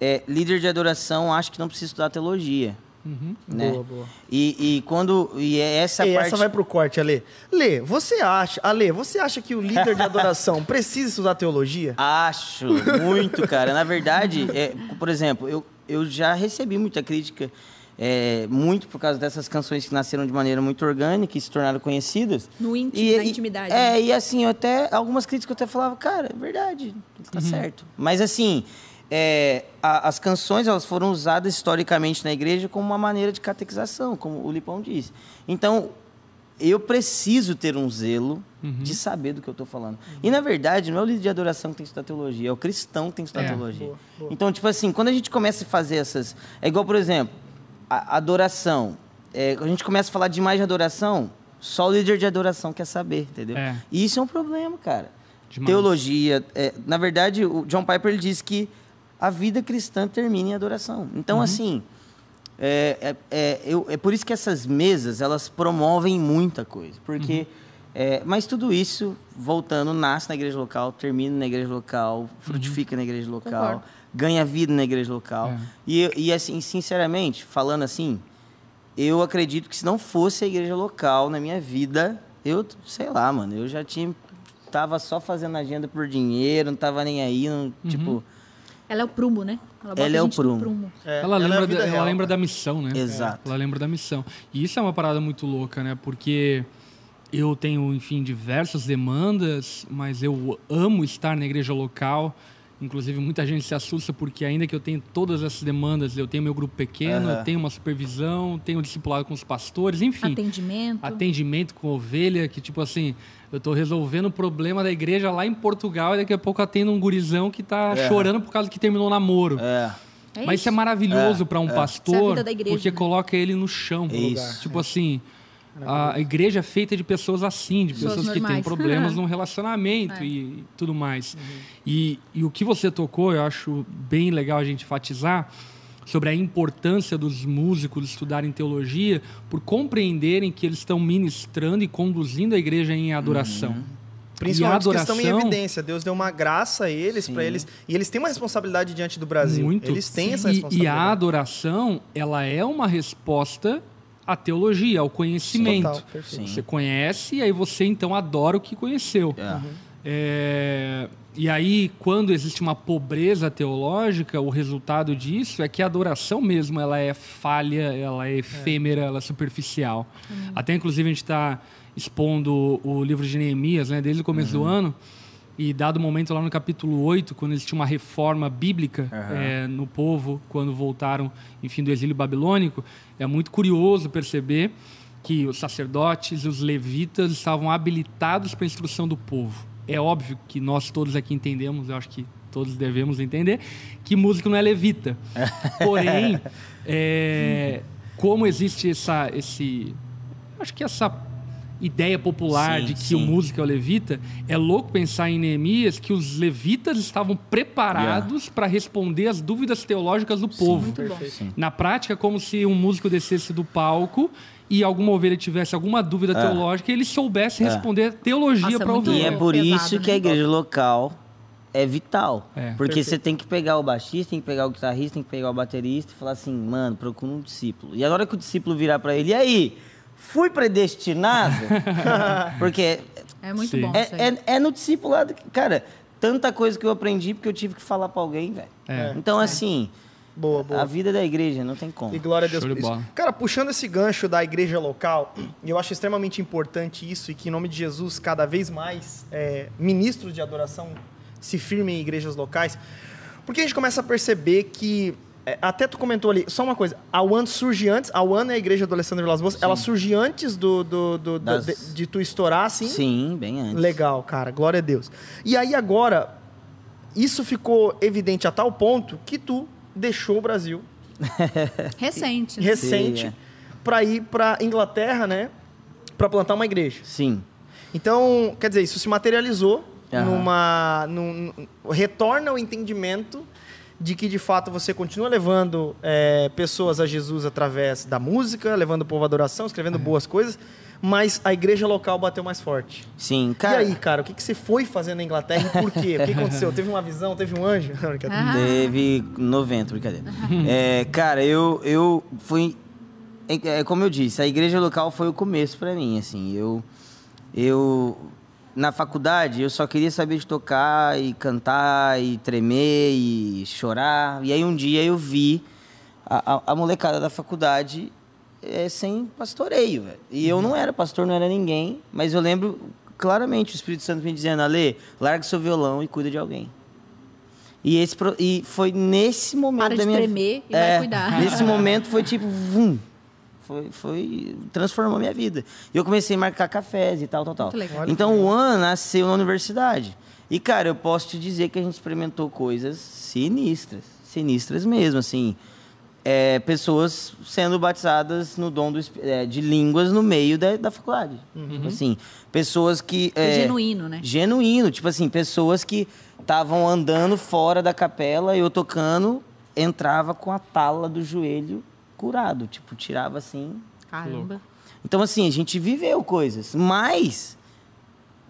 é, líder de adoração acha que não precisa estudar teologia. Né? Boa, boa. E, e quando... E é essa e parte... essa vai pro corte, Ale. Lê, você acha, Ale, você acha que o líder de adoração precisa estudar teologia? Acho, muito, cara. Na verdade, é, por exemplo, eu, eu já recebi muita crítica, é, muito por causa dessas canções que nasceram de maneira muito orgânica e se tornaram conhecidas. No íntimo, na intimidade. É, e assim, eu até, algumas críticas eu até falava, cara, é verdade, tá certo. Mas assim, é, a- as canções elas foram usadas historicamente na igreja como uma maneira de catequização, como o Lipão disse. Então, eu preciso ter um zelo de saber do que eu estou falando. E, na verdade, não é o líder de adoração que tem que estudar teologia, é o cristão que tem que estudar É. teologia. Boa, boa. Então, tipo assim, quando a gente começa a fazer essas... É igual, por exemplo, a adoração. É, a gente começa a falar demais de adoração, só o líder de adoração quer saber, entendeu? É. E isso é um problema, cara. Demais. Teologia... é, na verdade, o John Piper ele diz que a vida cristã termina em adoração. Então, assim... É, é, é, eu- é por isso que essas mesas elas promovem muita coisa. Porque, é, mas tudo isso, voltando, nasce na igreja local, termina na igreja local, frutifica na igreja local, Concordo. ganha vida na igreja local. É. E, e assim, sinceramente, falando assim, eu acredito que se não fosse a igreja local na minha vida, eu, sei lá, mano, eu já tinha. Tava só fazendo agenda por dinheiro, não tava nem aí, não, tipo. Ela é o prumo, né? Ela Ela é o no prumo. É, ela, é a lembra, vida da, ela lembra cara. da missão, né? Exato. Ela lembra da missão. E isso é uma parada muito louca, né? Porque eu tenho, enfim, diversas demandas, mas eu amo estar na igreja local. Inclusive, muita gente se assusta porque, ainda que eu tenha todas essas demandas, eu tenho meu grupo pequeno, Aham. eu tenho uma supervisão, tenho discipulado com os pastores, enfim. Atendimento. Atendimento com ovelha, que tipo assim, eu tô resolvendo o problema da igreja lá em Portugal e daqui a pouco atendo um gurizão que tá É. chorando por causa que terminou o namoro. É. É Mas isso é maravilhoso para um é a pastor, vida da igreja, porque né? coloca ele no chão. É isso. Tipo assim, a igreja é feita de pessoas assim, de Pessoas pessoas que têm problemas no relacionamento É. e tudo mais. E, e o que você tocou, eu acho bem legal a gente enfatizar sobre a importância dos músicos estudarem teologia por compreenderem que eles estão ministrando e conduzindo a igreja em adoração. Principalmente E a que estão em adoração- evidência. Deus deu uma graça a eles, Sim. para eles. E eles têm uma responsabilidade diante do Brasil. Muito. Eles têm essa E- E, responsabilidade. a adoração, ela é uma resposta à teologia, ao conhecimento. Total. Você conhece e aí você então adora o que conheceu. É. É, E aí, quando existe uma pobreza teológica, o resultado disso é que a adoração mesmo ela é falha, ela é efêmera, ela é superficial. Até inclusive a gente está expondo o livro de Neemias, né, desde o começo do ano. E dado o momento lá no capítulo 8, quando existe uma reforma bíblica é, no povo, quando voltaram, enfim, do exílio babilônico, é muito curioso perceber que os sacerdotes e os levitas estavam habilitados para a instrução do povo. É óbvio que nós todos aqui entendemos, eu acho que todos devemos entender, que músico não é levita. Porém, é, como existe essa, esse, acho que essa ideia popular Sim, de que sim. o músico é o levita, é louco pensar em Neemias que os levitas estavam preparados para responder às dúvidas teológicas do povo. Sim. Na prática, é como se um músico descesse do palco e alguma ovelha tivesse alguma dúvida teológica e ele soubesse É. responder teologia Nossa, para a muito E ovelha. é Pesado, por né? isso que a igreja local é vital. É. Porque Perfeito. você tem que pegar o baixista, tem que pegar o guitarrista, tem que pegar o baterista e falar assim, mano, procura um discípulo. E a hora que o discípulo virar pra ele, e aí, fui predestinado? porque É muito Sim. bom é, isso aí. é, é no discipulado, que- cara, tanta coisa que eu aprendi porque eu tive que falar pra alguém, velho. É. Então, assim, Boa, boa. a vida da igreja não tem como. E glória a Deus por isso. Cara, puxando esse gancho da igreja local, eu acho extremamente importante isso e que, em nome de Jesus, cada vez mais é, ministros de adoração se firmem em igrejas locais, porque a gente começa a perceber que. É, até tu comentou ali, só uma coisa, a One surge antes, a One é a igreja do Alessandro Vilas Boas, ela surge antes do, do- do- do- Das- de, de tu estourar, assim? Sim, bem antes. Legal, cara, glória a Deus. E aí agora, isso ficou evidente a tal ponto que tu deixou o Brasil Recente. né? recente Sim, é. para ir para Inglaterra, né? Pra plantar uma igreja. Sim. Então, quer dizer, isso se materializou Aham. numa. Num, num- retorna o entendimento de que de fato você continua levando é, pessoas a Jesus através da música, levando o povo à adoração, escrevendo boas coisas, mas a igreja local bateu mais forte. Sim, cara. e aí, cara, o que, que você foi fazer na Inglaterra e por quê? O que aconteceu? Teve uma visão? Teve um anjo? Ah. Teve 90, brincadeira. É, cara, eu, eu fui. É, é como eu disse, a igreja local foi o começo pra mim, assim. Eu. Eu. Na faculdade, eu só queria saber de tocar e cantar e tremer e chorar. E aí um dia eu vi a, a, a molecada da faculdade é, sem pastoreio, velho. E eu não era pastor, não era ninguém, mas eu lembro claramente o Espírito Santo me dizendo: Ale, larga seu violão e cuida de alguém. E, esse, e foi nesse momento Para da de minha tremer e vai cuidar. Nesse momento foi tipo, vum. Foi, foi, transformou minha vida. E eu comecei a marcar cafés e tal, tal, tal. Então o An nasceu na universidade. E, cara, eu posso te dizer que a gente experimentou coisas sinistras. Sinistras mesmo, assim. É, pessoas sendo batizadas no dom do, é, de línguas no meio da, da faculdade. Assim, pessoas que... É, genuíno, né? Genuíno, tipo assim, pessoas que estavam andando fora da capela, eu tocando, entrava com a tala do joelho curado, tipo, tirava assim. Caramba. Então, assim, a gente viveu coisas, mas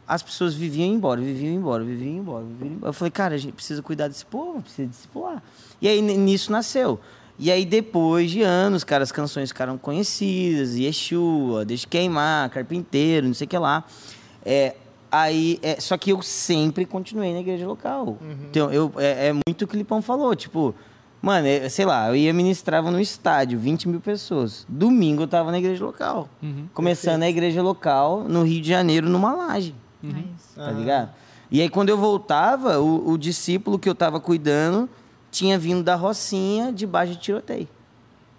as pessoas viviam embora, viviam embora, viviam embora, viviam embora. Eu falei, cara, a gente precisa cuidar desse povo, precisa discipular. E aí, nisso nasceu. E aí, depois de anos, cara, as canções ficaram conhecidas, Yeshua, Deixa Queimar, Carpinteiro, não sei o que lá. É, aí, é, só que eu sempre continuei na igreja local. Então, eu, é, é muito o que o Lipão falou, tipo... Mano, é, sei lá, eu ia ministrava no estádio, 20 mil pessoas. Domingo eu tava na igreja local. Começando a igreja local no Rio de Janeiro, numa laje. É isso. Tá ligado? E aí, quando eu voltava, o, o discípulo que eu tava cuidando tinha vindo da Rocinha debaixo de tiroteio.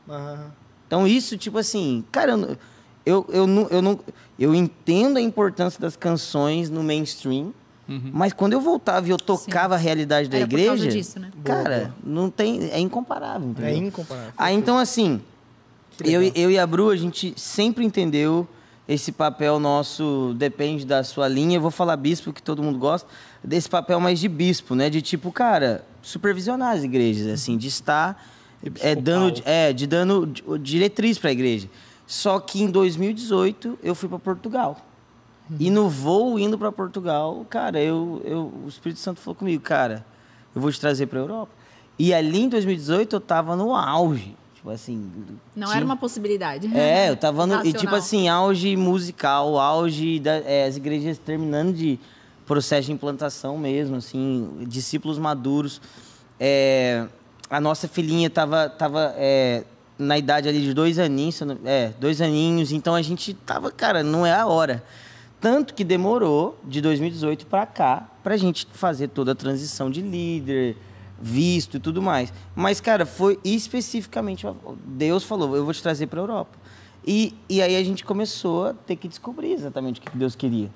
Aham. Então, isso, tipo assim, cara, eu, eu, eu, não, eu, não, eu entendo a importância das canções no mainstream, mas quando eu voltava e eu tocava a realidade da Era por igreja, causa disso, né? cara, não tem, é incomparável. Entendeu? É incomparável. Aí então, assim, eu, eu e a Bru, a gente sempre entendeu esse papel nosso, depende da sua linha. Eu vou falar bispo, que todo mundo gosta, desse papel mais de bispo, né? De tipo, cara, supervisionar as igrejas, assim, de estar é, dando, é, de dando di- diretriz para a igreja. Só que em 2018 eu fui para Portugal. E no voo indo para Portugal, cara, eu, eu, o Espírito Santo falou comigo, cara, eu vou te trazer para Europa. E ali em 2018 eu tava no auge, tipo assim. Não tinha- era uma possibilidade. É, eu tava no. E tipo assim, auge musical, auge das igrejas terminando de processo de implantação mesmo, assim, discípulos maduros. É, a nossa filhinha tava, tava é, na idade ali de dois aninhos, é, dois aninhos, então a gente tava, cara, não é a hora. Tanto que demorou de 2018 para cá pra gente fazer toda a transição de líder, visto e tudo mais. Mas, cara, foi especificamente Deus falou, eu vou te trazer para Europa. E, e aí a gente começou a ter que descobrir exatamente o que Deus queria.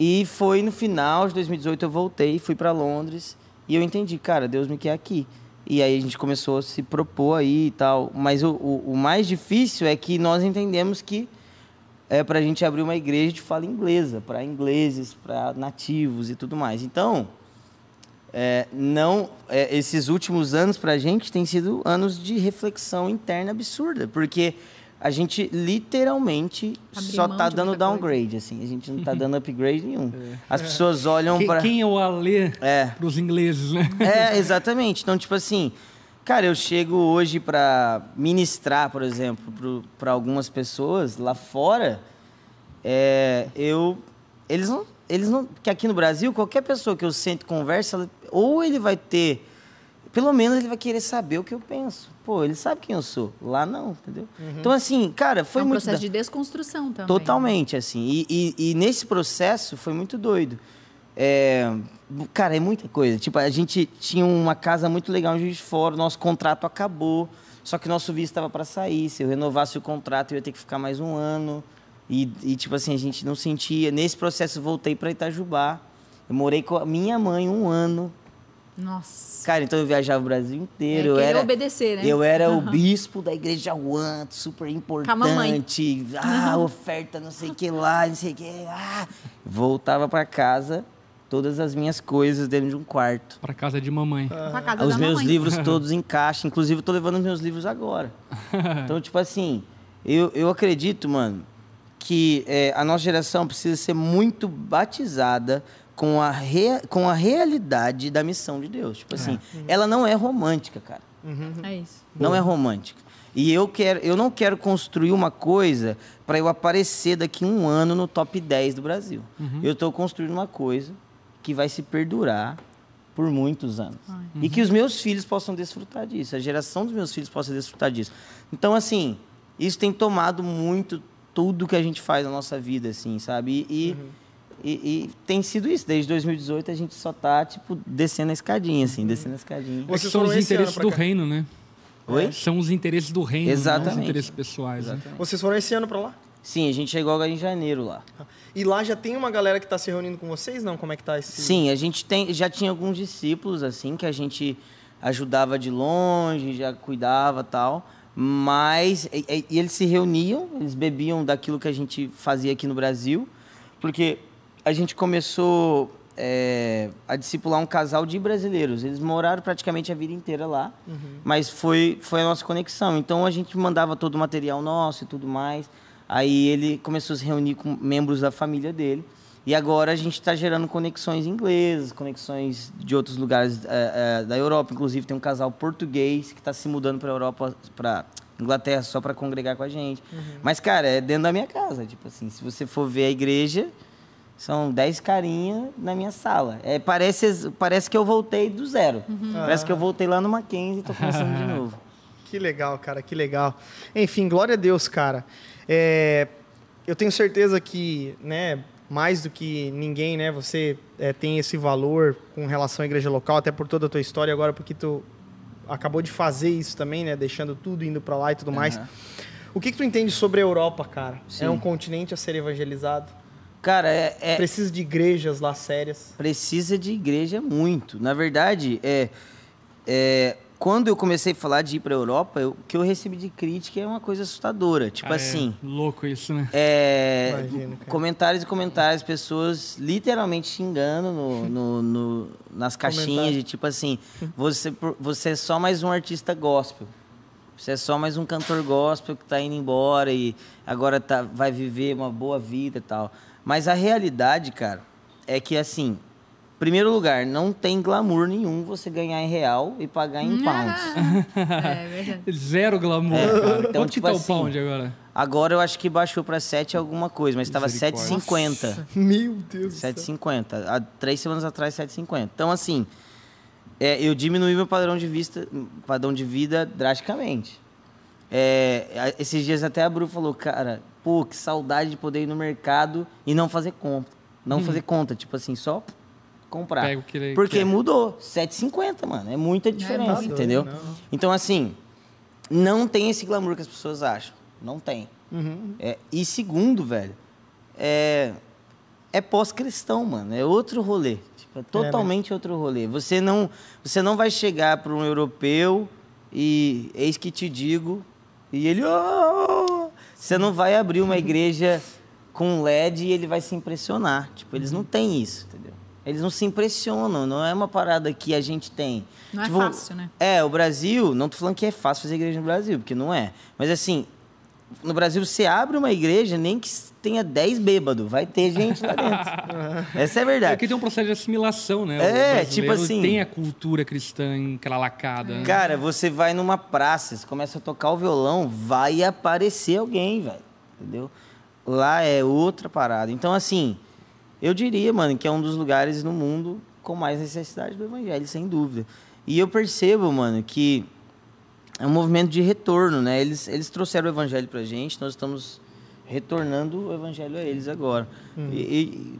E foi no final de 2018 eu voltei, fui para Londres e eu entendi, cara, Deus me quer aqui. E aí a gente começou a se propor aí e tal. Mas o, o, o mais difícil é que nós entendemos que é para a gente abrir uma igreja de fala inglesa, para ingleses, para nativos e tudo mais. Então, é, não, é, esses últimos anos para a gente têm sido anos de reflexão interna absurda, porque a gente literalmente Abrir só tá dando muita coisa. downgrade, assim, a gente não tá dando upgrade nenhum. As pessoas olham para quem é o Alê É. pros ingleses, né? é, exatamente. Então, tipo assim, cara, eu chego hoje para ministrar, por exemplo, para algumas pessoas lá fora, é, eu, eles não, eles não, que aqui no Brasil qualquer pessoa que eu sento conversa, ela- ou ele vai ter, pelo menos ele vai querer saber o que eu penso. Pô, ele sabe quem eu sou. Lá não, entendeu? Então assim, cara, foi é um muito processo da- de desconstrução também. Totalmente, assim. E, e- e nesse processo foi muito doido. É, cara, é muita coisa. Tipo, a gente tinha uma casa muito legal em Juiz de Fora, o nosso contrato acabou, só que nosso visto estava para sair. Se eu renovasse o contrato, eu ia ter que ficar mais um ano. E, e, tipo assim, a gente não sentia. Nesse processo, voltei para Itajubá. Eu morei com a minha mãe um ano Nossa. Cara, então eu viajava o Brasil inteiro. É, eu era, obedecer, né? Eu era o Aham. bispo da igreja One, super importante. Ah, oferta não sei o que lá, não sei o que. Ah. Voltava pra casa, todas as minhas coisas dentro de um quarto. Pra casa de mamãe. Pra casa Os da meus mamãe. livros todos em caixa. Inclusive, eu tô levando os meus livros agora. Então, tipo assim, eu, eu acredito, mano, que é, a nossa geração precisa ser muito batizada com a, rea- com a realidade da missão de Deus. Tipo assim, ela não é romântica, cara. É isso. Não é romântica. E eu, quero, eu não quero construir uma coisa para eu aparecer daqui um ano no top 10 do Brasil. Eu estou construindo uma coisa que vai se perdurar por muitos anos. E que os meus filhos possam desfrutar disso, a geração dos meus filhos possa desfrutar disso. Então, assim, isso tem tomado muito tudo que a gente faz na nossa vida, assim, sabe? E, e, e tem sido isso. Desde 2018 a gente só tá, tipo, descendo a escadinha, assim, descendo a escadinha. É Vocês são foram os esse ano interesses do cá? reino, né? Oi? São os interesses do reino, não os Exatamente. interesses pessoais. né? Vocês foram esse ano pra lá? Sim, a gente chegou agora em janeiro lá. E lá já tem uma galera que tá se reunindo com vocês, não? Como é que tá esse... Sim, a gente tem, já tinha alguns discípulos assim que a gente ajudava de longe, já cuidava tal, mas e, e- eles se reuniam, eles bebiam daquilo que a gente fazia aqui no Brasil, porque a gente começou é, a discipular um casal de brasileiros. Eles moraram praticamente a vida inteira lá, mas foi foi a nossa conexão. Então a gente mandava todo o material nosso e tudo mais. Aí ele começou a se reunir com membros da família dele. E agora a gente está gerando conexões inglesas, conexões de outros lugares eh, eh, da Europa. Inclusive tem um casal português que está se mudando para a Europa, para Inglaterra, só para congregar com a gente. Mas, cara, é dentro da minha casa. Tipo assim, se você for ver a igreja, são 10 carinhas na minha sala. É, parece, parece que eu voltei do zero. Parece que eu voltei lá no Mackenzie e tô começando de novo. Que legal, cara, que legal. Enfim, glória a Deus, cara. É, eu tenho certeza que, né, mais do que ninguém, né, você é, tem esse valor com relação à igreja local, até por toda a tua história agora, porque tu acabou de fazer isso também, né, deixando tudo, indo pra lá e tudo mais. Aham. O que, que tu entende sobre a Europa, cara? Sim. É um continente a ser evangelizado? Cara, é, é- Precisa de igrejas lá sérias? precisa de igreja muito. Na verdade, é, é, quando eu comecei a falar de ir para a Europa, eu- o que eu recebi de crítica é uma coisa assustadora. Tipo Ah, é assim, louco isso, né? é, Imagino, cara. comentários e comentários, pessoas literalmente xingando no, no- no- nas caixinhas de tipo assim, você, você é só mais um artista gospel. Você é só mais um cantor gospel que tá indo embora e agora tá, vai viver uma boa vida e tal. Mas a realidade, cara, é que assim, primeiro lugar, não tem glamour nenhum você ganhar em real e pagar em pounds. É verdade. Zero glamour, É, cara. então, Quanto tipo que tá assim, o pound agora? Agora eu acho que baixou para 7 alguma coisa, mas estava Misericórdia. 7,50. Meu Deus do céu. 7,50. Há três semanas atrás, 7,50. Então, assim, é, eu diminui meu padrão de, vista, padrão de vida drasticamente. É, esses dias até a Bru falou, cara, pô, que saudade de poder ir no mercado e não fazer conta. Não fazer conta, tipo assim, só comprar. Pega o que ele Porque quer. mudou. 7,50, mano. É muita diferença, doido, entendeu? não. Então, assim, não tem esse glamour que as pessoas acham. Não tem. Uhum. É, e segundo, velho, é, é pós-cristão, mano. É outro rolê. Tipo, é totalmente outro rolê. Você não, você não vai chegar para um europeu e eis que te digo e ele, "Oh!" você não vai abrir uma igreja com LED e ele vai se impressionar. Tipo, eles não têm isso, entendeu? Eles não se impressionam, não é uma parada que a gente tem. Não é Tipo, fácil, né? É, o Brasil, não tô falando que é fácil fazer igreja no Brasil, porque não é. Mas assim, no Brasil você abre uma igreja, nem que tenha 10 bêbados, vai ter gente lá dentro. Essa é a É verdade. que tem um processo de assimilação, né? É, tipo assim- Tem a cultura cristã encralacada. né? Cara, você vai numa praça, você começa a tocar o violão, vai aparecer alguém, velho. Entendeu? Lá é outra parada. Então, assim, eu diria, mano, que é um dos lugares no mundo com mais necessidade do evangelho, sem dúvida. E eu percebo, mano, que é um movimento de retorno, né? Eles, eles trouxeram o evangelho pra gente, nós estamos retornando o evangelho a eles agora. E,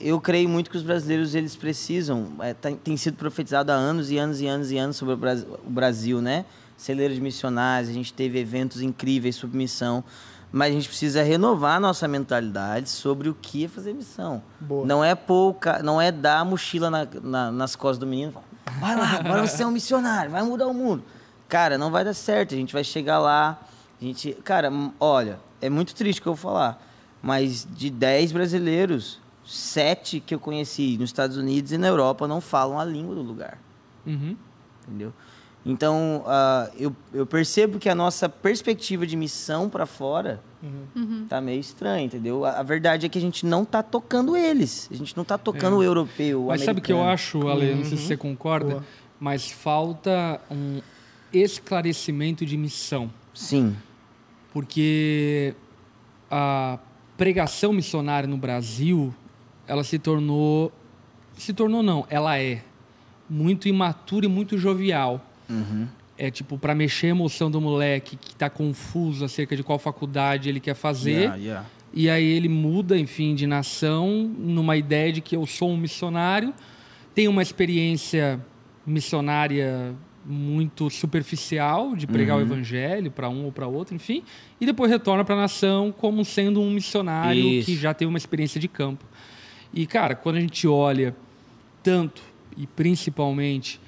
e eu creio muito que os brasileiros eles precisam, é, tá- tem sido profetizado há anos e anos e anos e anos sobre o Bras- o Brasil, né? Celeiro de missionários, a gente teve eventos incríveis sobre missão, mas a gente precisa renovar nossa mentalidade sobre o que é fazer missão. Boa. Não é pouca, não é dar a mochila na- na- nas costas do menino, e falar, Vai lá, agora você é um missionário, vai mudar o mundo. Cara, não vai dar certo. A gente vai chegar lá. A gente. Cara, olha, é muito triste que eu vou falar. Mas de 10 brasileiros, sete que eu conheci nos Estados Unidos e na Europa não falam a língua do lugar. Uhum. Entendeu? Então, ah, eu, eu percebo que a nossa perspectiva de missão para fora tá meio estranha, entendeu? A, a verdade é que a gente não tá tocando eles. A gente não tá tocando o europeu, o Mas sabe o que eu acho, Ale? Não sei se você concorda, Boa. mas falta um esclarecimento de missão. Sim. Porque a pregação missionária no Brasil, ela se tornou. Se tornou, não, ela é muito imatura e muito jovial. Uhum. É tipo, para mexer a emoção do moleque que tá confuso acerca de qual faculdade ele quer fazer. Yeah, yeah. E aí ele muda, enfim, de nação numa ideia de que eu sou um missionário, tenho uma experiência missionária muito superficial de pregar o evangelho para um ou para outro, enfim, e depois retorna para a nação como sendo um missionário Isso. que já teve uma experiência de campo. E cara, quando a gente olha tanto e principalmente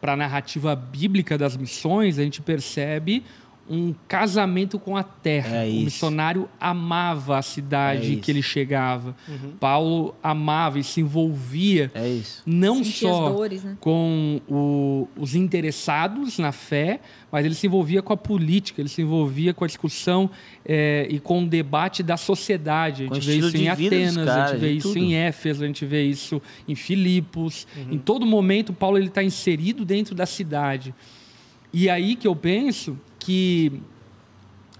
para a narrativa bíblica das missões, a gente percebe um casamento com a terra. É o isso. missionário amava a É cidade isso. que ele chegava. Paulo amava e se envolvia É isso. não Sentia só dores, né? com o- os interessados na fé, mas ele se envolvia com a política, ele se envolvia com a discussão eh, e com o debate da sociedade. A gente vê isso em Atenas, a caras, gente vê isso tudo. em Éfeso, a gente vê isso em Filipos. Uhum. Em todo momento, Paulo está inserido dentro da cidade. E aí que eu penso que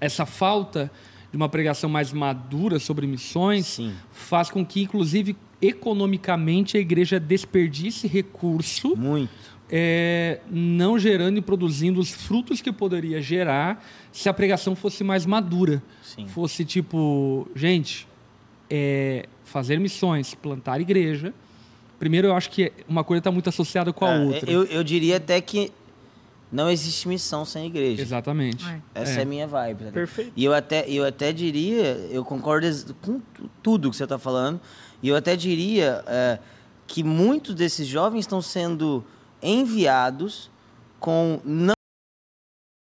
essa falta de uma pregação mais madura sobre missões Sim. faz com que, inclusive, economicamente a igreja desperdice recurso, Muito. é, não gerando e produzindo os frutos que poderia gerar se a pregação fosse mais madura. Sim. Fosse tipo, gente, é, fazer missões, plantar igreja. Primeiro, eu acho que uma coisa está muito associada com a Ah, outra. Eu, eu diria até que não existe missão sem igreja. Exatamente. É. Essa é. É. a minha vibe. tá? Perfeito. E eu até, eu até diria, eu concordo com tu- tudo que você está falando, e eu até diria é, que muitos desses jovens estão sendo enviados com não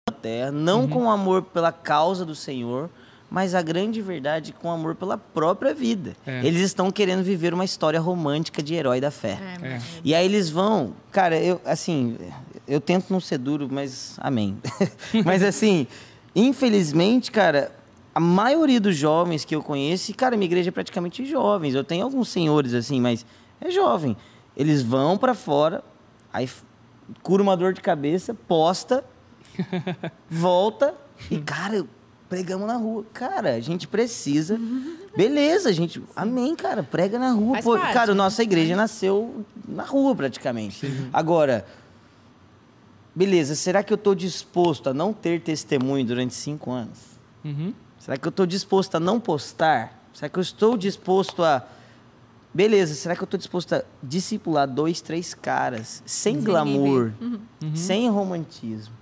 a terra, não Uhum. com amor pela causa do Senhor, mas a grande verdade com amor pela própria vida. É. Eles estão querendo viver uma história romântica de herói da fé. É. E aí eles vão, cara, eu assim, eu tento não ser duro, mas amém. mas assim, infelizmente, cara, a maioria dos jovens que eu conheço, e, cara, minha igreja é praticamente jovens. Eu tenho alguns senhores assim, mas é jovem. Eles vão pra fora, aí cura uma dor de cabeça, posta, volta e, cara, pregamos na rua. Cara, a gente precisa. Beleza, gente. Amém, cara. Prega na rua. Pô, cara, nossa igreja nasceu na rua, praticamente. Agora, beleza, será que eu estou disposto a não ter testemunho durante cinco anos? Uhum. Será que eu estou disposto a não postar? Será que eu estou disposto a. Beleza, será que eu estou disposto a discipular dois, três caras sem, Sem glamour, ninguém sem romantismo?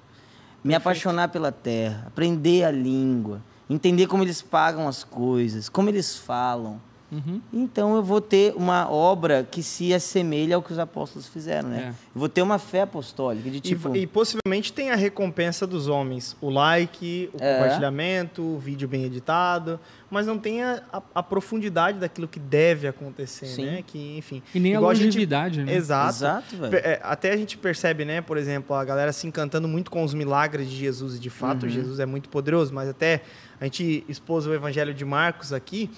Me apaixonar pela terra, aprender a língua, entender como eles pagam as coisas, como eles falam. Uhum. Então eu vou ter uma obra que se assemelha ao que os apóstolos fizeram, né? É. Eu vou ter uma fé apostólica de E- tipo. E, possivelmente tem a recompensa dos homens. O like, o É. compartilhamento, o vídeo bem editado. Mas não tem a, a- a profundidade daquilo que deve acontecer, Sim. né? Que, enfim. E nem a igual gente- longevidade, né? Exato. Exato, é, até a gente percebe, né, por exemplo, a galera se encantando muito com os milagres de Jesus, e de fato Uhum. Jesus é muito poderoso, mas até a gente expôs o evangelho de Marcos aqui,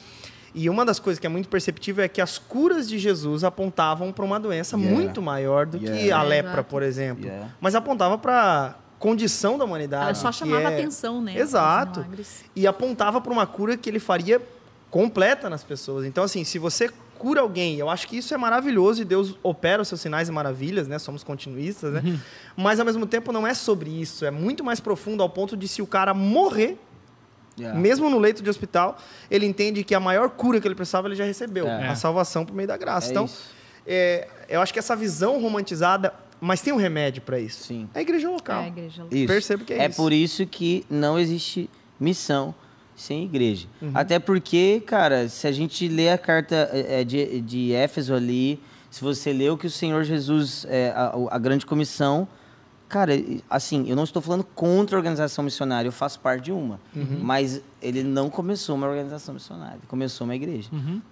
e uma das coisas que é muito perceptível é que as curas de Jesus apontavam para uma doença Yeah. muito maior do que Yeah. a É, lepra, por exemplo, Yeah. mas apontava para condição da humanidade. Ela só que chamava é- atenção, né? Exato. e apontava para uma cura que ele faria completa nas pessoas. Então, assim, se você cura alguém, eu acho que isso é maravilhoso e Deus opera os seus sinais e maravilhas, né? Somos continuistas, né? Mas ao mesmo tempo não é sobre isso, é muito mais profundo ao ponto de se o cara morrer, Yeah. mesmo no leito de hospital, ele entende que a maior cura que ele precisava ele já recebeu, É. a salvação por meio da graça. É então, é, eu acho que essa visão romantizada, mas tem um remédio para isso. Sim. A igreja É, local. a igreja. Isso. Percebo que é é isso. por isso que não existe missão sem igreja. Até porque, cara, se a gente lê a carta é, é, de, de Éfeso ali, se você lê o que o Senhor Jesus, é, a, a grande comissão, cara, assim, eu não estou falando contra a organização missionária, eu faço parte de uma, mas ele não começou uma organização missionária, ele começou uma igreja,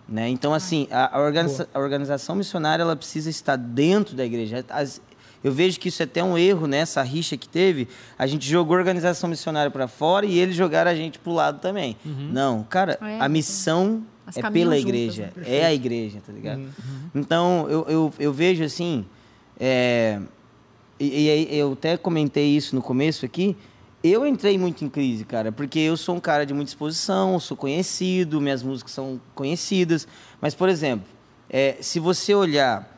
né? Então, assim, a, a organiza- a organização missionária, ela precisa estar dentro da igreja. As- eu vejo que isso é até um erro, né? Essa rixa que teve. A gente jogou a organização missionária para fora e eles jogaram a gente pro lado também. Não, cara, É, a missão Elas é pela juntas, igreja. né? É a igreja, tá ligado? Então, eu, eu, eu vejo assim. é, e, e aí eu até comentei isso no começo aqui. Eu entrei muito em crise, cara, porque eu sou um cara de muita exposição, sou conhecido, minhas músicas são conhecidas. Mas, por exemplo, é, se você olhar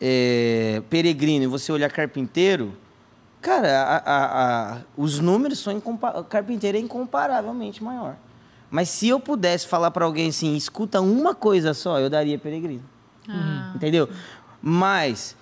é, Peregrino e você olhar Carpinteiro, cara, a- a- a- os números são incompa- Carpinteiro é incomparavelmente maior. Mas se eu pudesse falar para alguém assim, escuta uma coisa só, eu daria Peregrino. Ah. Entendeu? Mas,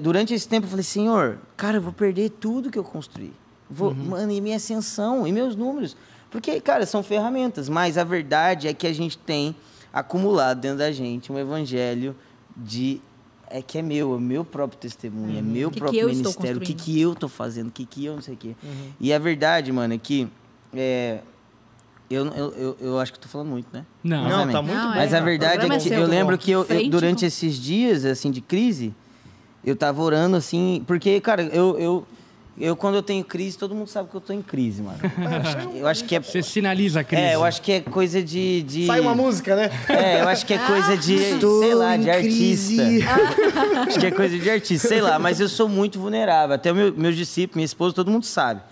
durante esse tempo, eu falei, Senhor, cara, eu vou perder tudo que eu construí. Vou, Mano, e minha ascensão, e meus números. Porque, cara, são ferramentas, mas a verdade é que a gente tem acumulado dentro da gente um evangelho de. É que é meu, é meu próprio testemunho, é meu O que que próprio estou ministério, o que, que eu tô fazendo, o que, que eu não sei o quê. E a verdade, mano, é que. é, eu, eu, eu, eu acho que tô falando muito, né? Não. Não, tá muito Não, bem. Mas a é. verdade é é que seu. eu lembro que eu, eu- durante esses dias assim de crise, eu tava orando assim, porque cara, eu, eu eu quando eu tenho crise, todo mundo sabe que eu tô em crise, mano. eu acho que é Você sinaliza a crise. é, eu acho que é coisa de, de Sai uma música, né? é, eu acho que é coisa de, Estou sei lá, de artista. acho que é coisa de artista, sei lá, mas eu sou muito vulnerável. Até o meu, meus discípulos, minha esposa, todo mundo sabe.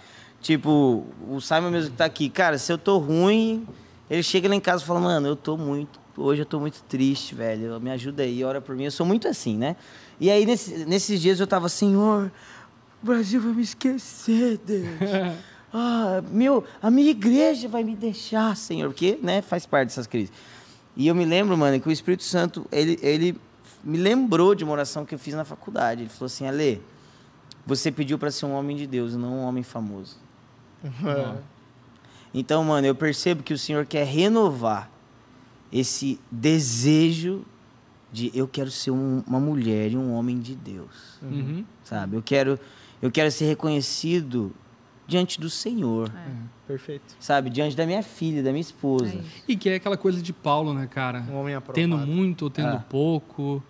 Tipo, o Simon mesmo que tá aqui, cara, se eu tô ruim, ele chega lá em casa e fala, mano, eu tô muito, hoje eu tô muito triste, velho, me ajuda aí, ora por mim. Eu sou muito assim, né? E aí, nesse- nesses dias eu tava, Senhor, o Brasil vai me esquecer, Deus. Ah, meu, a minha igreja vai me deixar, Senhor, porque, né, faz parte dessas crises. E eu me lembro, mano, que o Espírito Santo, ele, ele me lembrou de uma oração que eu fiz na faculdade. Ele falou assim, Ale, você pediu para ser um homem de Deus, e não um homem famoso. Então, mano, eu percebo que o Senhor quer renovar esse desejo de eu quero ser um- uma mulher e um homem de Deus, Uhum. sabe? Eu quero, eu quero ser reconhecido diante do Senhor, Perfeito. sabe? Diante da minha filha, da minha esposa. É. E que é aquela coisa de Paulo, né, cara? Um homem aprovado. Tendo muito ou tendo É. pouco.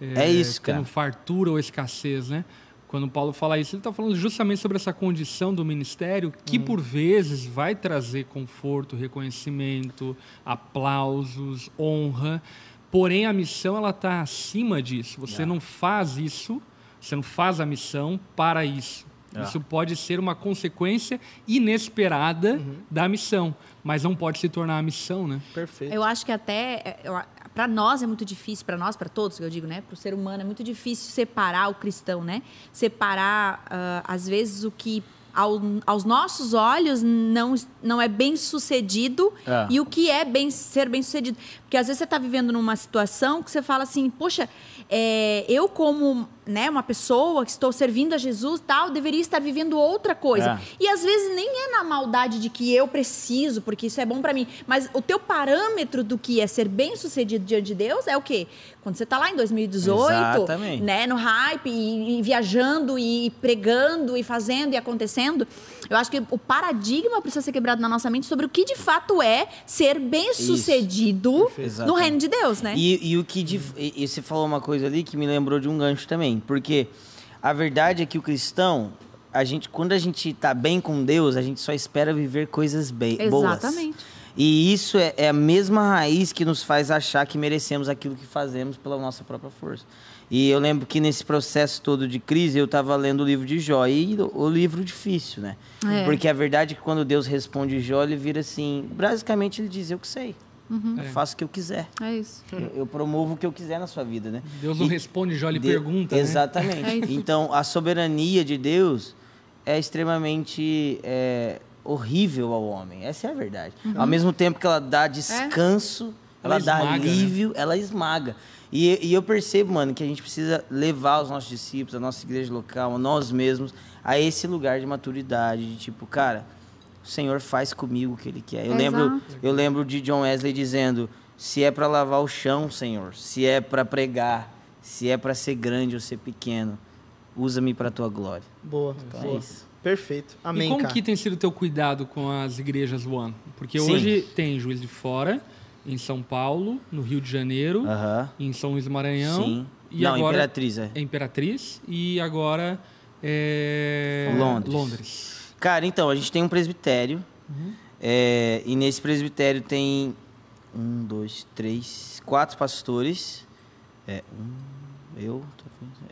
É isso, cara. Tendo fartura ou escassez, né? Quando Paulo fala isso, ele está falando justamente sobre essa condição do ministério que, Uhum. por vezes, vai trazer conforto, reconhecimento, aplausos, honra. Porém, a missão ela está acima disso. Você É. não faz isso, você não faz a missão para isso. É. Isso pode ser uma consequência inesperada Uhum. da missão, mas não pode se tornar a missão, né? Perfeito. Eu acho que até para nós é muito difícil, para nós, para todos, eu digo, né, para o ser humano é muito difícil separar o cristão, né? Separar ah, às vezes o que ao- aos nossos olhos não, não é bem sucedido É. e o que é bem ser bem sucedido. Porque às vezes você está vivendo numa situação que você fala assim, poxa, é, eu como né, uma pessoa que estou servindo a Jesus tal, deveria estar vivendo outra coisa. É. E às vezes nem é na maldade de que eu preciso, porque isso é bom pra mim. Mas o teu parâmetro do que é ser bem sucedido diante de Deus é o quê? Quando você tá lá em 2018, Exatamente. né, no hype, e, e viajando, e pregando, e fazendo, e acontecendo. Eu acho que o paradigma precisa ser quebrado na nossa mente sobre o que de fato é ser bem sucedido no Exatamente. reino de Deus, né? E, e o que dif- e, e você falou uma coisa ali que me lembrou de um gancho também, porque a verdade é que o cristão, a gente, quando a gente tá bem com Deus, a gente só espera viver coisas bem, boas. Exatamente. E isso é, é a mesma raiz que nos faz achar que merecemos aquilo que fazemos pela nossa própria força. E eu lembro que nesse processo todo de crise, eu estava lendo o livro de Jó, e o, livro difícil, né? É. Porque a verdade é que quando Deus responde Jó, ele vira assim, basicamente ele diz, eu que sei, eu É. faço o que eu quiser. É isso. Eu, eu promovo o que eu quiser na sua vida, né? Deus não E- responde, Jó lhe de- pergunta. né? Exatamente. É isso. então, a soberania de Deus é extremamente é, horrível ao homem. Essa é a verdade. Ao mesmo tempo que ela dá descanso, ela, Ela dá esmaga, né? alívio, ela esmaga. E, e eu percebo, mano, que a gente precisa levar os nossos discípulos, a nossa igreja local, a nós mesmos, a esse lugar de maturidade, de tipo, cara, Senhor faz comigo o que Ele quer. Eu Exato. lembro, eu lembro de John Wesley dizendo: se é para lavar o chão, Senhor, se é para pregar, se é para ser grande ou ser pequeno, usa-me para tua glória. Boa, Então boa. é isso. Perfeito. Amém, e como cara. que tem sido o teu cuidado com as igrejas One? Porque Sim. hoje tem Juiz de Fora, em São Paulo, no Rio de Janeiro, em São Luís do Maranhão. Sim. E Não, agora Imperatriz, é. é Imperatriz. E agora é Londres. Londres. Cara, então, a gente tem um presbitério. Uhum. é, e nesse presbitério tem um, dois, três, quatro pastores. É, um, eu.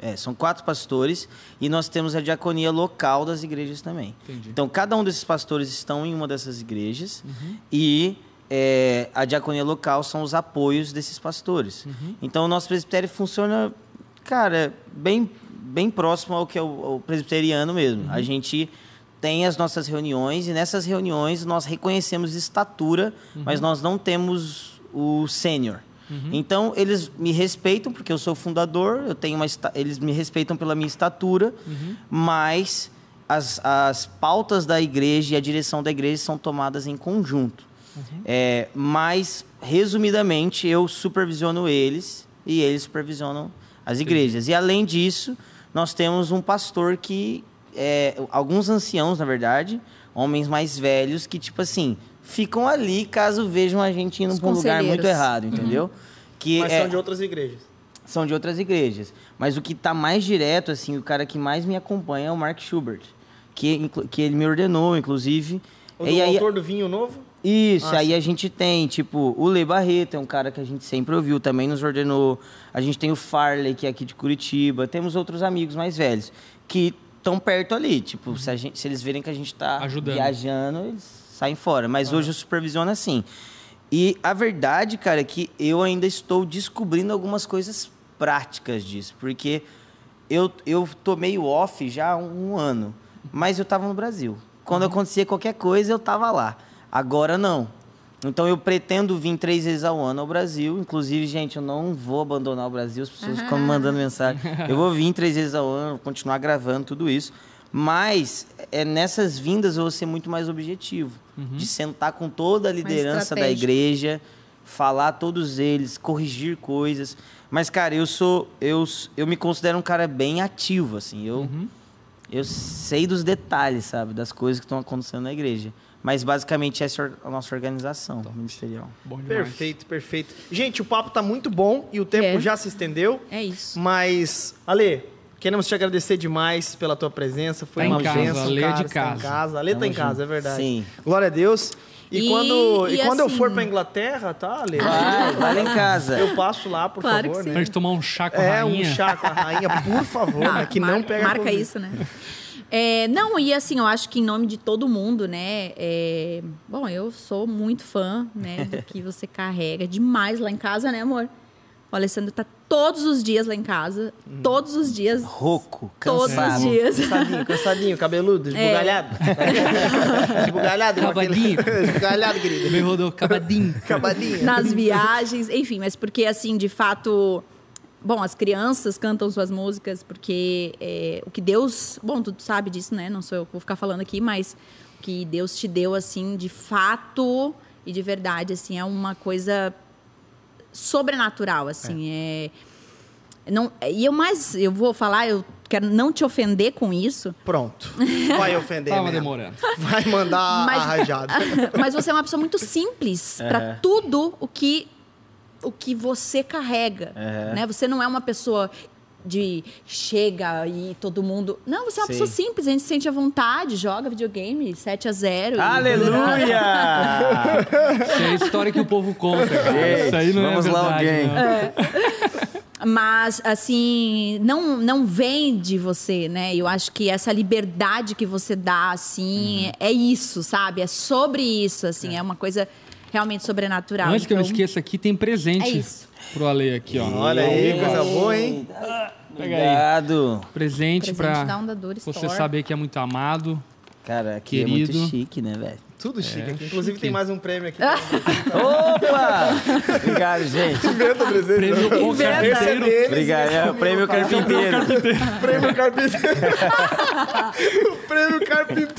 É, são quatro pastores. E nós temos a diaconia local das igrejas também. Entendi. Então, cada um desses pastores estão em uma dessas igrejas. Uhum. E é, a diaconia local são os apoios desses pastores. Uhum. Então, o nosso presbitério funciona, cara, bem, bem próximo ao que é o, o presbiteriano mesmo. Uhum. A gente tem as nossas reuniões e nessas reuniões nós reconhecemos estatura, Uhum. mas nós não temos o sênior. Então, eles me respeitam, porque eu sou fundador, eu tenho uma eles me respeitam pela minha estatura, Uhum. mas as, as pautas da igreja e a direção da igreja são tomadas em conjunto. É, mas, resumidamente, eu supervisiono eles e eles supervisionam as igrejas. E, além disso, nós temos um pastor que... é, alguns anciãos, na verdade, homens mais velhos, que, tipo assim, ficam ali caso vejam a gente indo para um lugar muito errado, entendeu? Que Mas é- são de outras igrejas. são de outras igrejas. Mas o que está mais direto, assim, o cara que mais me acompanha é o Mark Schubert, que, que ele me ordenou, inclusive. O E do aí- autor do vinho novo? Isso, Ah, aí a gente tem, tipo, o Lê Barreto, é um cara que a gente sempre ouviu, também nos ordenou. A gente tem o Farley, que é aqui de Curitiba. Temos outros amigos mais velhos, que estão perto ali. Tipo, se, gente- se eles verem que a gente está viajando, eles saem fora. Mas hoje eu supervisiono assim. E a verdade, cara, é que eu ainda estou descobrindo algumas coisas práticas disso. Porque eu, eu tô meio off já há um ano, mas eu estava no Brasil. Quando acontecia qualquer coisa, eu estava lá. Agora não. Então eu pretendo vir três vezes ao ano ao Brasil. Inclusive, gente, eu não vou abandonar o Brasil. As pessoas ficam me mandando mensagem. Eu vou vir três vezes ao ano, continuar gravando tudo isso. Mas é, nessas vindas eu vou ser muito mais objetivo. De sentar com toda a liderança da igreja, falar a todos eles, corrigir coisas. Mas, cara, eu sou. Eu, eu me considero um cara bem ativo, assim. Eu, eu sei dos detalhes, sabe? Das coisas que estão acontecendo na igreja. Mas basicamente essa é a nossa organização ministerial. Bom demais. Perfeito, perfeito. Gente, o papo tá muito bom e o tempo É. já se estendeu. É isso. Mas, Ale, queremos te agradecer demais pela tua presença. Foi Tá em uma casa, bênção, Ale é cara, de você tá em casa. casa. Ale tá em casa, é verdade. Sim. Glória a Deus. E, E- quando, e e quando eu assim- for pra Inglaterra, tá, Ale? Vai, vai lá em casa. Eu passo lá, por Claro favor, né? Pra gente tomar um chá com a É, um rainha. chá com a rainha, por favor, né? Que não Mar- pega Marca isso, né? É, não, e assim, eu acho que em nome de todo mundo, né? é, bom, eu sou muito fã, né, do que você carrega demais lá em casa, né, amor? O Alessandro tá todos os dias lá em casa, todos os dias. Rouco, Todos cansado. os dias. Cansadinho, cansadinho, cabeludo, É. esbugalhado. esbugalhado. igual aquele- Acabadinho. esbugalhado, querido. Vem rodou acabadinho. Acabadinho. nas viagens, enfim, mas porque assim, de fato, bom, as crianças cantam suas músicas porque é, o que Deus, bom, tu sabe disso, né? Não sou eu que vou ficar falando aqui, mas o que Deus te deu assim, de fato e de verdade, assim, é uma coisa sobrenatural, assim, é, não, e eu mais, eu vou falar, eu quero não te ofender com isso, Pronto. Vai ofender Tava mesmo. demorando. Vai mandar Mas- a rajada. Mas você é uma pessoa muito simples É. para tudo o que o que você carrega, É. né? Você não é uma pessoa de chega e todo mundo. Não, você é uma Sim. pessoa simples, a gente se sente à vontade, joga videogame 7 a 0 e- Aleluia! Isso é a história que o povo conta, cara. Isso aí não Vamos é lá, verdade, alguém. não. Mas, assim, não, não vem de você, né? Eu acho que essa liberdade que você dá, assim, Uhum. é isso, sabe? É sobre isso, assim, é, uma coisa realmente sobrenatural. Antes que eu não Então, esqueça aqui, tem presente É isso. pro Ale aqui, ó. Olha aí, coisa boa, hein? Obrigado. Presente, Presente pra você saber que é muito amado. Cara, aqui é Querido. muito chique, né, velho? Tudo chique É, aqui. Inclusive chique. tem mais um prêmio aqui. Opa! Obrigado, gente. Inventa o presente. Prêmio não. é carpinteiro. Obrigado. É o prêmio carpinteiro. Prêmio carpinteiro. o prêmio carpinteiro.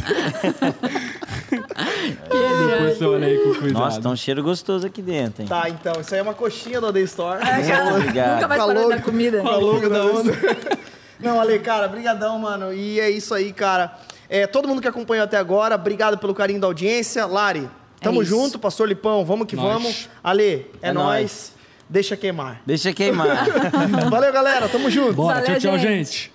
Depois você olha aí com cuidado. Nossa, tá um cheiro gostoso aqui dentro, hein? Tá, então, isso aí é uma coxinha da The Store. Muito obrigado. Nunca mais Falou. da comida. Falou da onda. Não, Ale, cara, brigadão, mano. E é isso aí, cara. É, todo mundo que acompanhou até agora, obrigado pelo carinho da audiência. Lari, tamo É junto, Pastor Lipão, vamos que Nós. vamos. Ale, é, É nóis. nóis. Deixa queimar. Deixa queimar. Valeu, galera, tamo junto. Bora, Valeu, tchau, tchau, gente. gente.